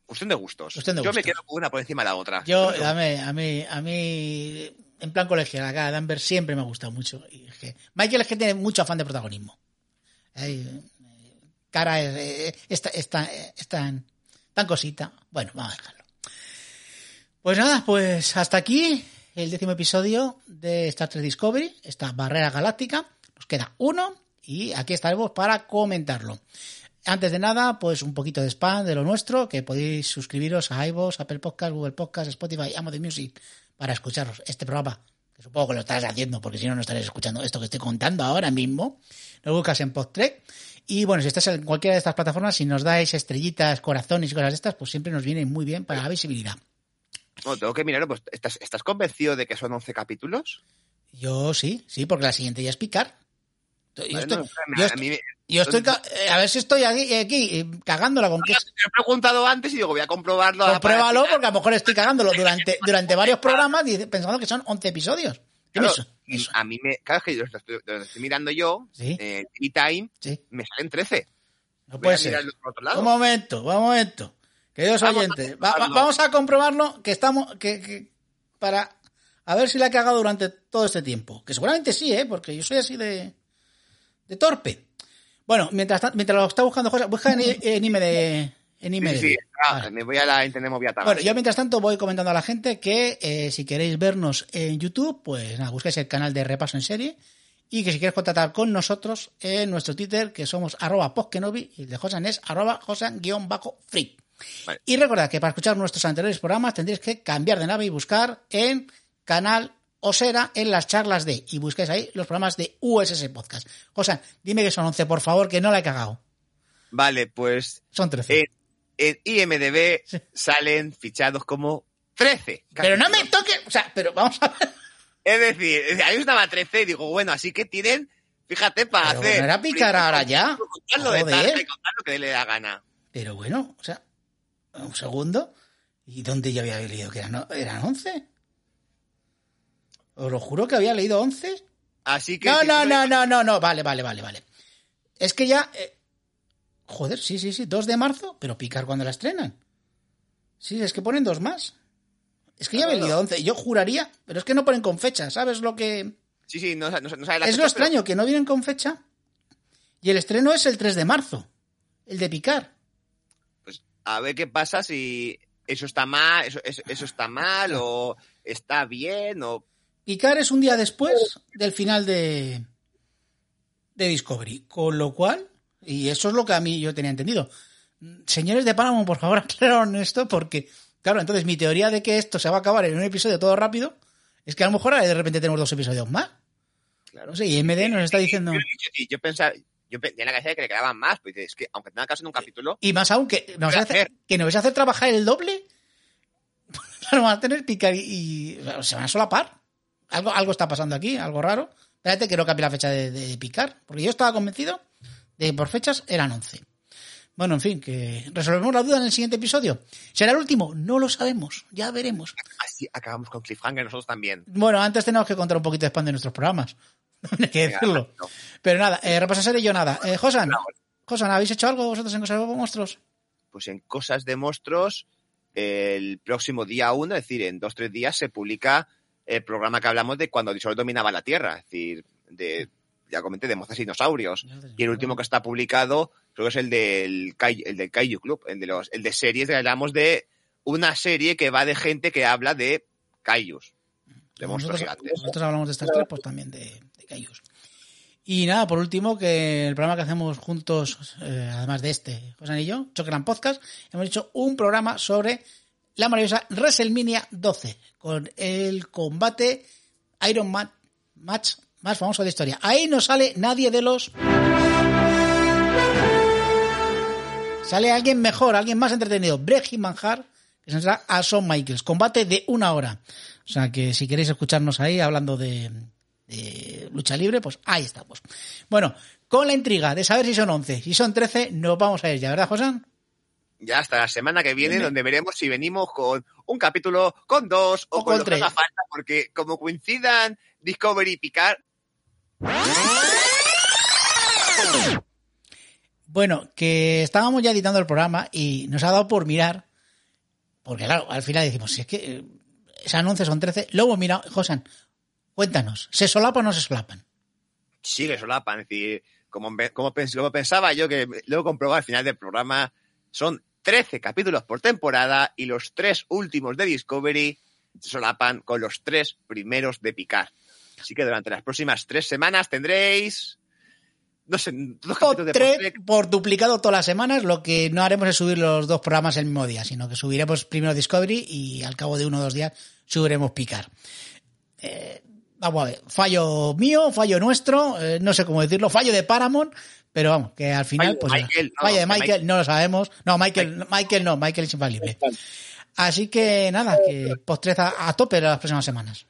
cuestión de gustos.
Cuestión de
Yo me quedo con una por encima de la otra.
Yo, a mí, a mí, a mí, en plan colegial, acá, Danvers siempre me ha gustado mucho. Y es que Michael es que tiene mucho afán de protagonismo. Ahí, cara eh, es, ta- es ta- es tan, cosita. Bueno, vamos a dejarlo. Pues nada, pues hasta aquí el décimo episodio de Star Trek Discovery, esta barrera galáctica. Nos queda uno y aquí estaremos para comentarlo. Antes de nada, pues un poquito de spam de lo nuestro, que podéis suscribiros a iVoox, Apple Podcast, Google Podcast, Spotify, Amazon Music para escucharos este programa, que supongo que lo estarás haciendo, porque si no, no estaréis escuchando esto que estoy contando ahora mismo. Lo buscas en Podtrek. Y bueno, si estás en cualquiera de estas plataformas, si nos dais estrellitas, corazones y cosas de estas, pues siempre nos viene muy bien para la visibilidad.
No, tengo que mirarlo. Pues, ¿estás, ¿Estás convencido de que son 11 capítulos?
Yo sí, sí, porque la siguiente ya es picar. Yo
Bueno,
estoy, yo yo eh, a ver si estoy aquí, aquí eh, cagándola con que
Te he preguntado antes y digo, voy a comprobarlo.
Compruébalo porque a lo mejor estoy cagándolo durante, durante varios programas pensando que son 11 episodios.
A mí me. Claro, que yo lo estoy, lo estoy mirando yo.
Sí.
Eh, E-Time
Sí,
me salen 13.
no
Voy
puede ser. Un momento, un momento. Queridos
Vamos
oyentes, va- vamos a comprobarlo que estamos, que, que- para a ver si la he cagado durante todo este tiempo. Que seguramente sí, ¿eh? Porque yo soy así de, de torpe. Bueno, mientras, mientras lo está buscando José, busca en, en IMD. En IMDb.
sí, sí. Ah,
Vale.
Me voy a la Internet Moviata.
Bueno, yo mientras tanto voy comentando a la gente que eh, si queréis vernos en YouTube, pues nada, busquéis el canal de Repaso en Serie y que si quieres contactar con nosotros en nuestro Twitter, que somos arroba poskenovi y el de Josan es arroba josan-free.
Vale.
Y recordad que para escuchar nuestros anteriores programas tendréis que cambiar de nave y buscar en canal Osera en las charlas de y busquéis ahí los programas de USS Podcast. Josan, dime que son 11, por favor, que no la he cagado.
Vale, pues
Son 13.
en, en IMDB salen fichados como 13.
Pero no me toque, o sea, pero vamos a ver.
Es decir, a me estaba 13 y digo, bueno, así que tienen, fíjate, para
Pero
hacer...
era picar ahora ya.
Contarlo de tarde contar lo que le da gana.
Pero bueno, o sea, un segundo. ¿Y dónde yo había leído que eran, eran 11? Os lo juro que había leído 11.
Así que...
No,
si
no, no, no, no, no, vale, vale, vale, vale. Es que ya... eh, Joder, sí, sí, sí, 2 de marzo, pero picar cuando la estrenan. Sí, es que ponen dos más. Es que ya
Claro.
leído 11. Yo juraría, pero es que no ponen con fecha, ¿sabes lo que...?
Sí, sí, no, no, no sabe la
Es
fecha,
lo
pero-
extraño, que no vienen con fecha. Y el estreno es el 3 de marzo, el de picar.
Pues a ver qué pasa si eso está mal, eso, eso, eso está mal o está bien o...
Picar es un día después del final de, de Discovery. Con lo cual, y eso es lo que a mí yo tenía entendido. Señores de Paramount, por favor, aclararon esto porque, claro, entonces mi teoría de que esto se va a acabar en un episodio todo rápido es que a lo mejor de repente tenemos dos episodios más.
Claro.
Sé, y MD nos está diciendo...
Yo, yo, yo pensaba, yo tenía la cabeza de que le quedaban más, pues es que aunque tenga caso en un capítulo,
Y más aún, que nos,
Voy a
hace,
hacer.
que nos vais a hacer trabajar el doble. Claro, van a tener picar y, y- se van a solapar. Algo, algo está pasando aquí, algo raro. Espérate que no cambie la fecha de, de picar, porque yo estaba convencido de por fechas eran 11. Bueno, en fin, que resolvemos la duda en el siguiente episodio. ¿Será el último? No lo sabemos, ya veremos.
así acabamos con Cliffhanger nosotros también.
Bueno, antes tenemos que contar un poquito de spam de nuestros programas. Hay que decirlo.
no.
Pero nada, eh, repasar serie yo nada. Eh, Josan. Josan, ¿habéis hecho algo vosotros en Cosas de Monstruos?
Pues en Cosas de Monstruos, el próximo día 1, es decir, en dos tres días, se publica el programa que hablamos de cuando Disol dominaba la Tierra, es decir, de, ya comenté, de monstruos y dinosaurios. Y el último que está publicado creo que es el del, el del Kaiju Club, el de, los, el de series, que hablamos de una serie que va de gente que habla de Kaijus, de monstruos
nosotros,
gigantes.
nosotros hablamos de estas tres, pues también de, de Cayus. Y nada, por último, que el programa que hacemos juntos, eh, además de este, José y yo, Chocran Podcast, hemos hecho un programa sobre la maravillosa WrestleMania 12, con el combate Iron Man match más famoso de la historia. Ahí no sale nadie de los... Sale alguien mejor, alguien más entretenido. Bret Manjar, que se a Shawn Michaels. Combate de una hora. O sea que si queréis escucharnos ahí hablando de, de lucha libre, pues ahí estamos. Bueno, con la intriga de saber si son 11, si son 13, nos vamos a ir ya, ¿verdad, José?
Ya hasta la semana que viene, donde veremos si venimos con un capítulo, con dos o,
O
con,
con
lo que
tres.
haga falta, porque como coincidan Discovery y Picard,
Bueno, que estábamos ya editando el programa y nos ha dado por mirar, porque claro, al final decimos, si es que eh, esos 11 son 13, luego mira, Josan, cuéntanos, ¿se solapan o no se solapan?
sí le solapan. Es decir, como, pensaba yo, que luego comprobaba al final del programa, son 13 capítulos por temporada y los tres últimos de Discovery solapan con los tres primeros de Picard. Así que durante las próximas tres semanas tendréis, no sé, dos capítulos de
tres-
por
duplicado todas las semanas, lo que no haremos es subir los dos programas el mismo día, sino que subiremos primero Discovery y al cabo de uno o dos días subiremos Picar. Eh, vamos a ver, fallo mío, fallo nuestro, eh, no sé cómo decirlo, fallo de Paramount, pero vamos, que al final,
Fallo de
pues
Michael, no,
fallo de Michael,
Michael.
no lo sabemos. No, Michael, Michael no, Michael es infalible. Así que nada, que postres a, a tope las próximas semanas.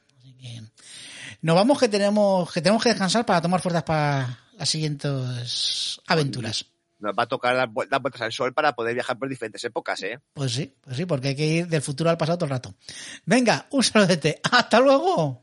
Nos vamos que tenemos que tenemos que descansar para tomar fuerzas para las siguientes aventuras.
Nos va a tocar dar vueltas al sol para poder viajar por diferentes épocas, ¿eh?
Pues sí, pues sí, porque hay que ir del futuro al pasado todo el rato. Venga, un saludete. Hasta luego.